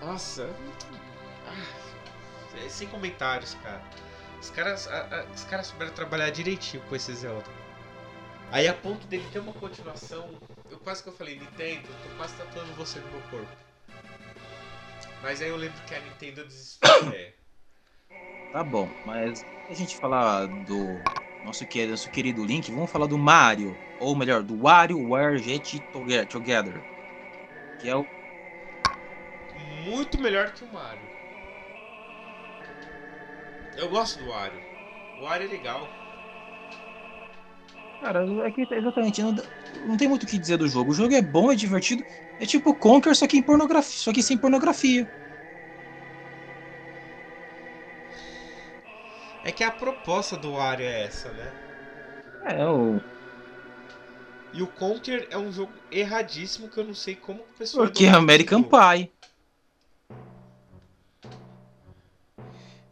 Nossa. Ah, é sem comentários, cara. Os caras, a- a- os caras souberam trabalhar direitinho com esse Zelda. Aí a ponto dele ter uma continuação. Eu quase que eu falei, Nintendo, tô quase tatuando você no meu corpo. Mas aí eu lembro que a Nintendo desistiu ideia. Tá bom, mas a gente falar do nosso, que- nosso querido Link, vamos falar do Mario. Ou melhor, do WarioWare Get Toge- Together. Que é o. muito melhor que o Mario. Eu gosto do Wario. O Wario é legal. Cara, é que exatamente. Não, não tem muito o que dizer do jogo. O jogo é bom, é divertido. É tipo Conker, só que em pornografia. Só que sem pornografia. É que a proposta do Wario é essa, né? É, o. E o Conker é um jogo erradíssimo que eu não sei como o pessoal. Porque é American. Pie.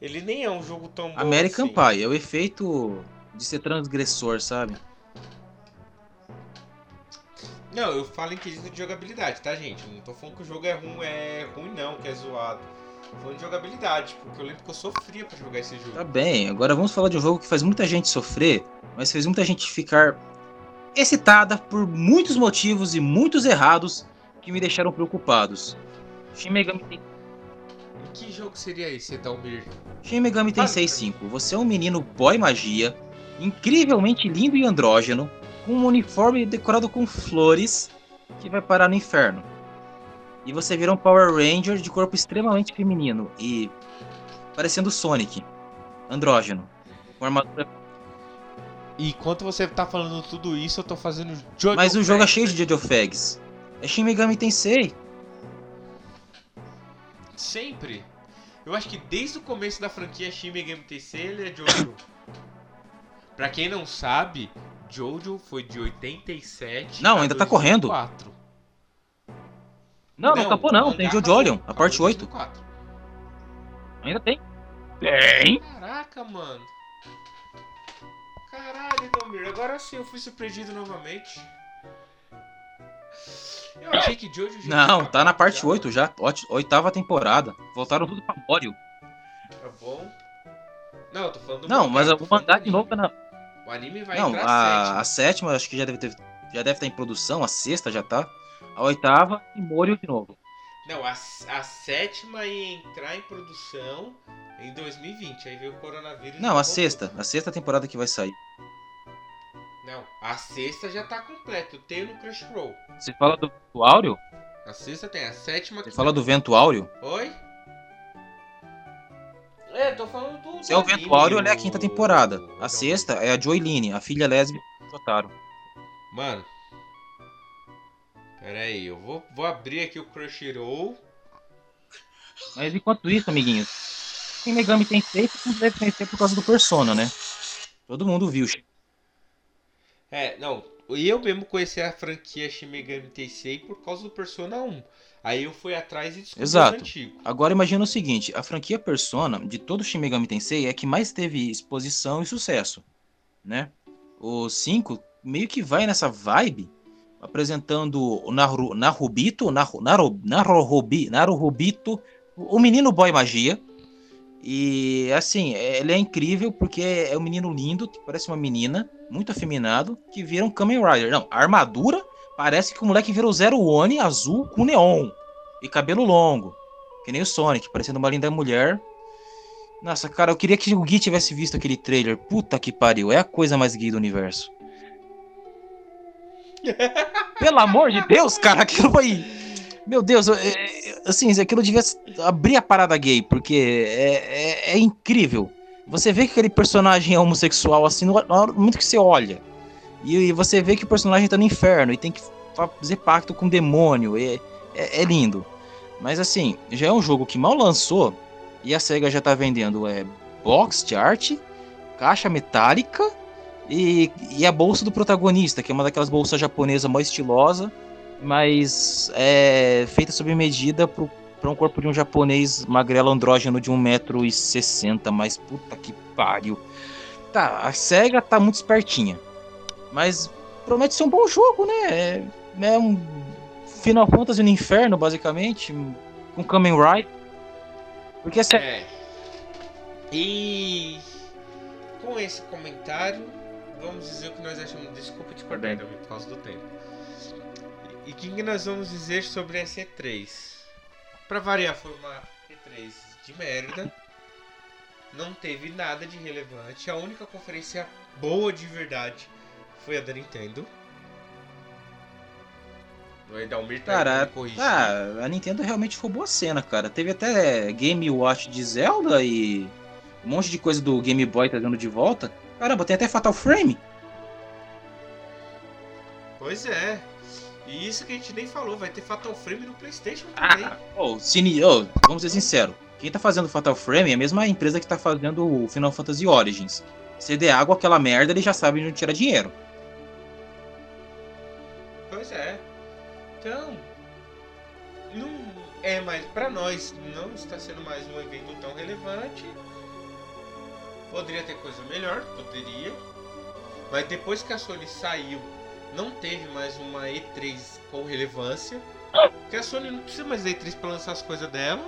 Ele nem é um jogo tão bom American assim. Pie é o efeito de ser transgressor, sabe? Não, eu falo em quesito de jogabilidade, tá, gente? Eu não tô falando que o jogo é ruim, é ruim não, que é zoado. Tô falando de jogabilidade, porque eu lembro que eu sofria pra jogar esse jogo. Tá bem, agora vamos falar de um jogo que faz muita gente sofrer, mas fez muita gente ficar excitada por muitos motivos e muitos errados que me deixaram preocupados. Shin Megami, Ten- E que jogo seria esse, Edalmir? Shin Megami Tensei 5. Você é um menino boy magia, incrivelmente lindo e andrógeno, com um uniforme decorado com flores que vai parar no inferno. E você vira um Power Ranger de corpo extremamente feminino e parecendo Sonic, andrógeno, com armadura E enquanto você tá falando tudo isso, eu tô fazendo Jojo Mas o jogo é cheio de Jojo Fags. É Shin Megami Tensei. Sempre. Eu acho que desde o começo da franquia Shin Megami Tensei ele é Jojo. pra quem não sabe, Jojo foi de 87 Não, a ainda tá correndo. 2004. Não, não, acabou não. Tem Jojo. Olion, a Acabou parte em 8. 2004. Ainda tem. Tem. Caraca, mano. Caralho, Domir, agora sim eu fui surpreendido novamente. Eu achei que Jojo já Não, tá na parte já. 8 já. Oitava temporada. Voltaram tudo pra Morio. Tá bom. Não, eu tô falando do Não, mangá, mas eu mangá do de novo tá na. O anime vai Não, entrar a, a a sétima acho que já deve ter. Já deve estar em produção, a sexta já tá. A oitava e Morio de novo. Não, a, a sétima ia entrar em produção em 2020. Aí veio o coronavírus. Não, a sexta. A sexta temporada que vai sair. Não, a sexta já tá completa. Eu tenho no Crunchyroll. Você fala do, do Áureo? A sexta tem a sétima Você fala do Vento Áureo? Oi? Se é o Vento Áureo, ela é a quinta temporada. A sexta é a Joeline, a filha lésbica do Totaro. Mano. Pera aí, eu vou, vou abrir aqui o Crunchyroll. Mas enquanto isso, amiguinhos, Shin Megami Tensei, você não deve conhecer por causa do Persona, né? Todo mundo viu. É, não. Eu mesmo conheci a franquia Shin Megami Tensei por causa do Persona 1. Aí eu fui atrás e descobri Exato. o antigo. Agora imagina o seguinte, a franquia Persona, de todo Shin Megami Tensei, é a que mais teve exposição e sucesso, né? o 5 meio que vai nessa vibe, apresentando o Naru, Narubito, Naru, Naru, Naruhobi, Naruhobito, o menino boy magia. E assim, ele é incrível porque é um menino lindo, que parece uma menina, muito afeminado, que vira um Kamen Rider. Não, armadura parece que o moleque virou Zero One azul com neon e cabelo longo, que nem o Sonic, parecendo uma linda mulher. Nossa, cara, eu queria que o Gui tivesse visto aquele trailer. Puta que pariu, é a coisa mais gay do universo. Pelo amor de Deus, cara, aquilo foi. Meu Deus, assim, aquilo devia abrir a parada gay, porque é, é, é incrível. Você vê que aquele personagem é homossexual, assim, no, muito que você olha. E, você vê que o personagem tá no inferno e tem que fazer pacto com o demônio. É, é, é, lindo. Mas assim, já é um jogo que mal lançou e a SEGA já tá vendendo é, box de arte, caixa metálica e, e a bolsa do protagonista, que é uma daquelas bolsas japonesas mais estilosa, mas é feita sob medida pro, pra um corpo de um japonês magrelo andrógeno de 1,60m, mas puta que pariu. Tá, a SEGA tá muito espertinha. Mas promete ser um bom jogo, né? É, é um Final Fantasy no inferno, basicamente, com Kamen Rider. Porque essa... É. E com esse comentário, vamos dizer o que nós achamos. Desculpa te cortar, Davi, por causa do tempo. E o que nós vamos dizer sobre essa E3? Pra variar, foi uma E3 de merda. Não teve nada de relevante. A única conferência boa de verdade foi a da Nintendo. Vai dar um Cara, ah, a Nintendo realmente roubou a cena, cara. Teve até Game Watch de Zelda e um monte de coisa do Game Boy trazendo de volta. Caramba, tem até Fatal Frame. Pois é. E isso que a gente nem falou, vai ter Fatal Frame no PlayStation também. Ah, oh, cine, oh, vamos ser sinceros. Quem tá fazendo Fatal Frame é a mesma empresa que tá fazendo o Final Fantasy Origins. Se der água aquela merda, ele já sabe onde tirar dinheiro. Então, não é mais para nós, não está sendo mais um evento tão relevante. Poderia ter coisa melhor, poderia. Mas depois que a Sony saiu, não teve mais uma E3 com relevância. Porque a Sony não precisa mais da E3 para lançar as coisas dela.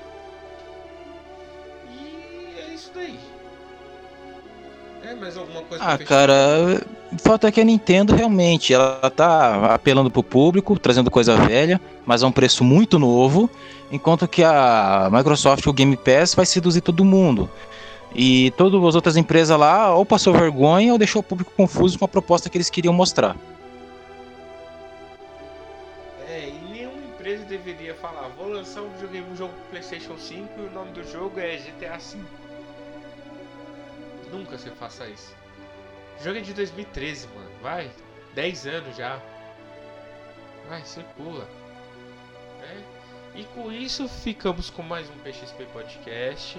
E é isso daí. É, mais alguma coisa Ah, cara, fato é que a Nintendo realmente ela tá apelando pro público, trazendo coisa velha, mas a um preço muito novo, enquanto que a Microsoft, o Game Pass, vai seduzir todo mundo. E todas as outras empresas lá ou passou vergonha ou deixou o público confuso com a proposta que eles queriam mostrar. É, e nenhuma empresa deveria falar, vou lançar um videogame, um jogo PlayStation 5 e o nome do jogo é GTA V. Nunca você faça isso. O jogo é de 2013, mano. Vai. 10 anos já. Vai, pula. É. E com isso ficamos com mais um PXP Podcast.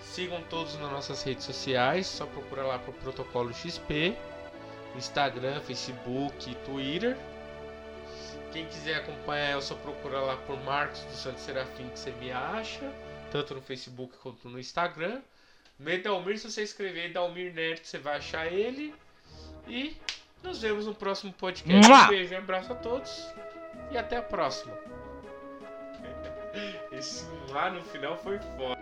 Sigam todos nas nossas redes sociais, só procura lá pro Protocolo XP, Instagram, Facebook, Twitter. Quem quiser acompanhar, é só procura lá por Marcos do Santo Serafim que você me acha, tanto no Facebook quanto no Instagram. Medalmir, se você escrever Dalmir Neto, você vai achar ele. E nos vemos no próximo podcast. Um beijo, um abraço a todos e até a próxima. Esse lá no final foi foda.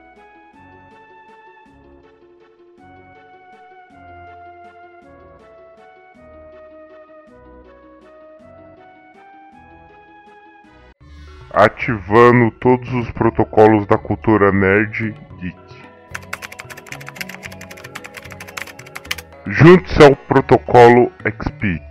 ativando todos os protocolos da cultura nerd Junte-se ao protocolo XP.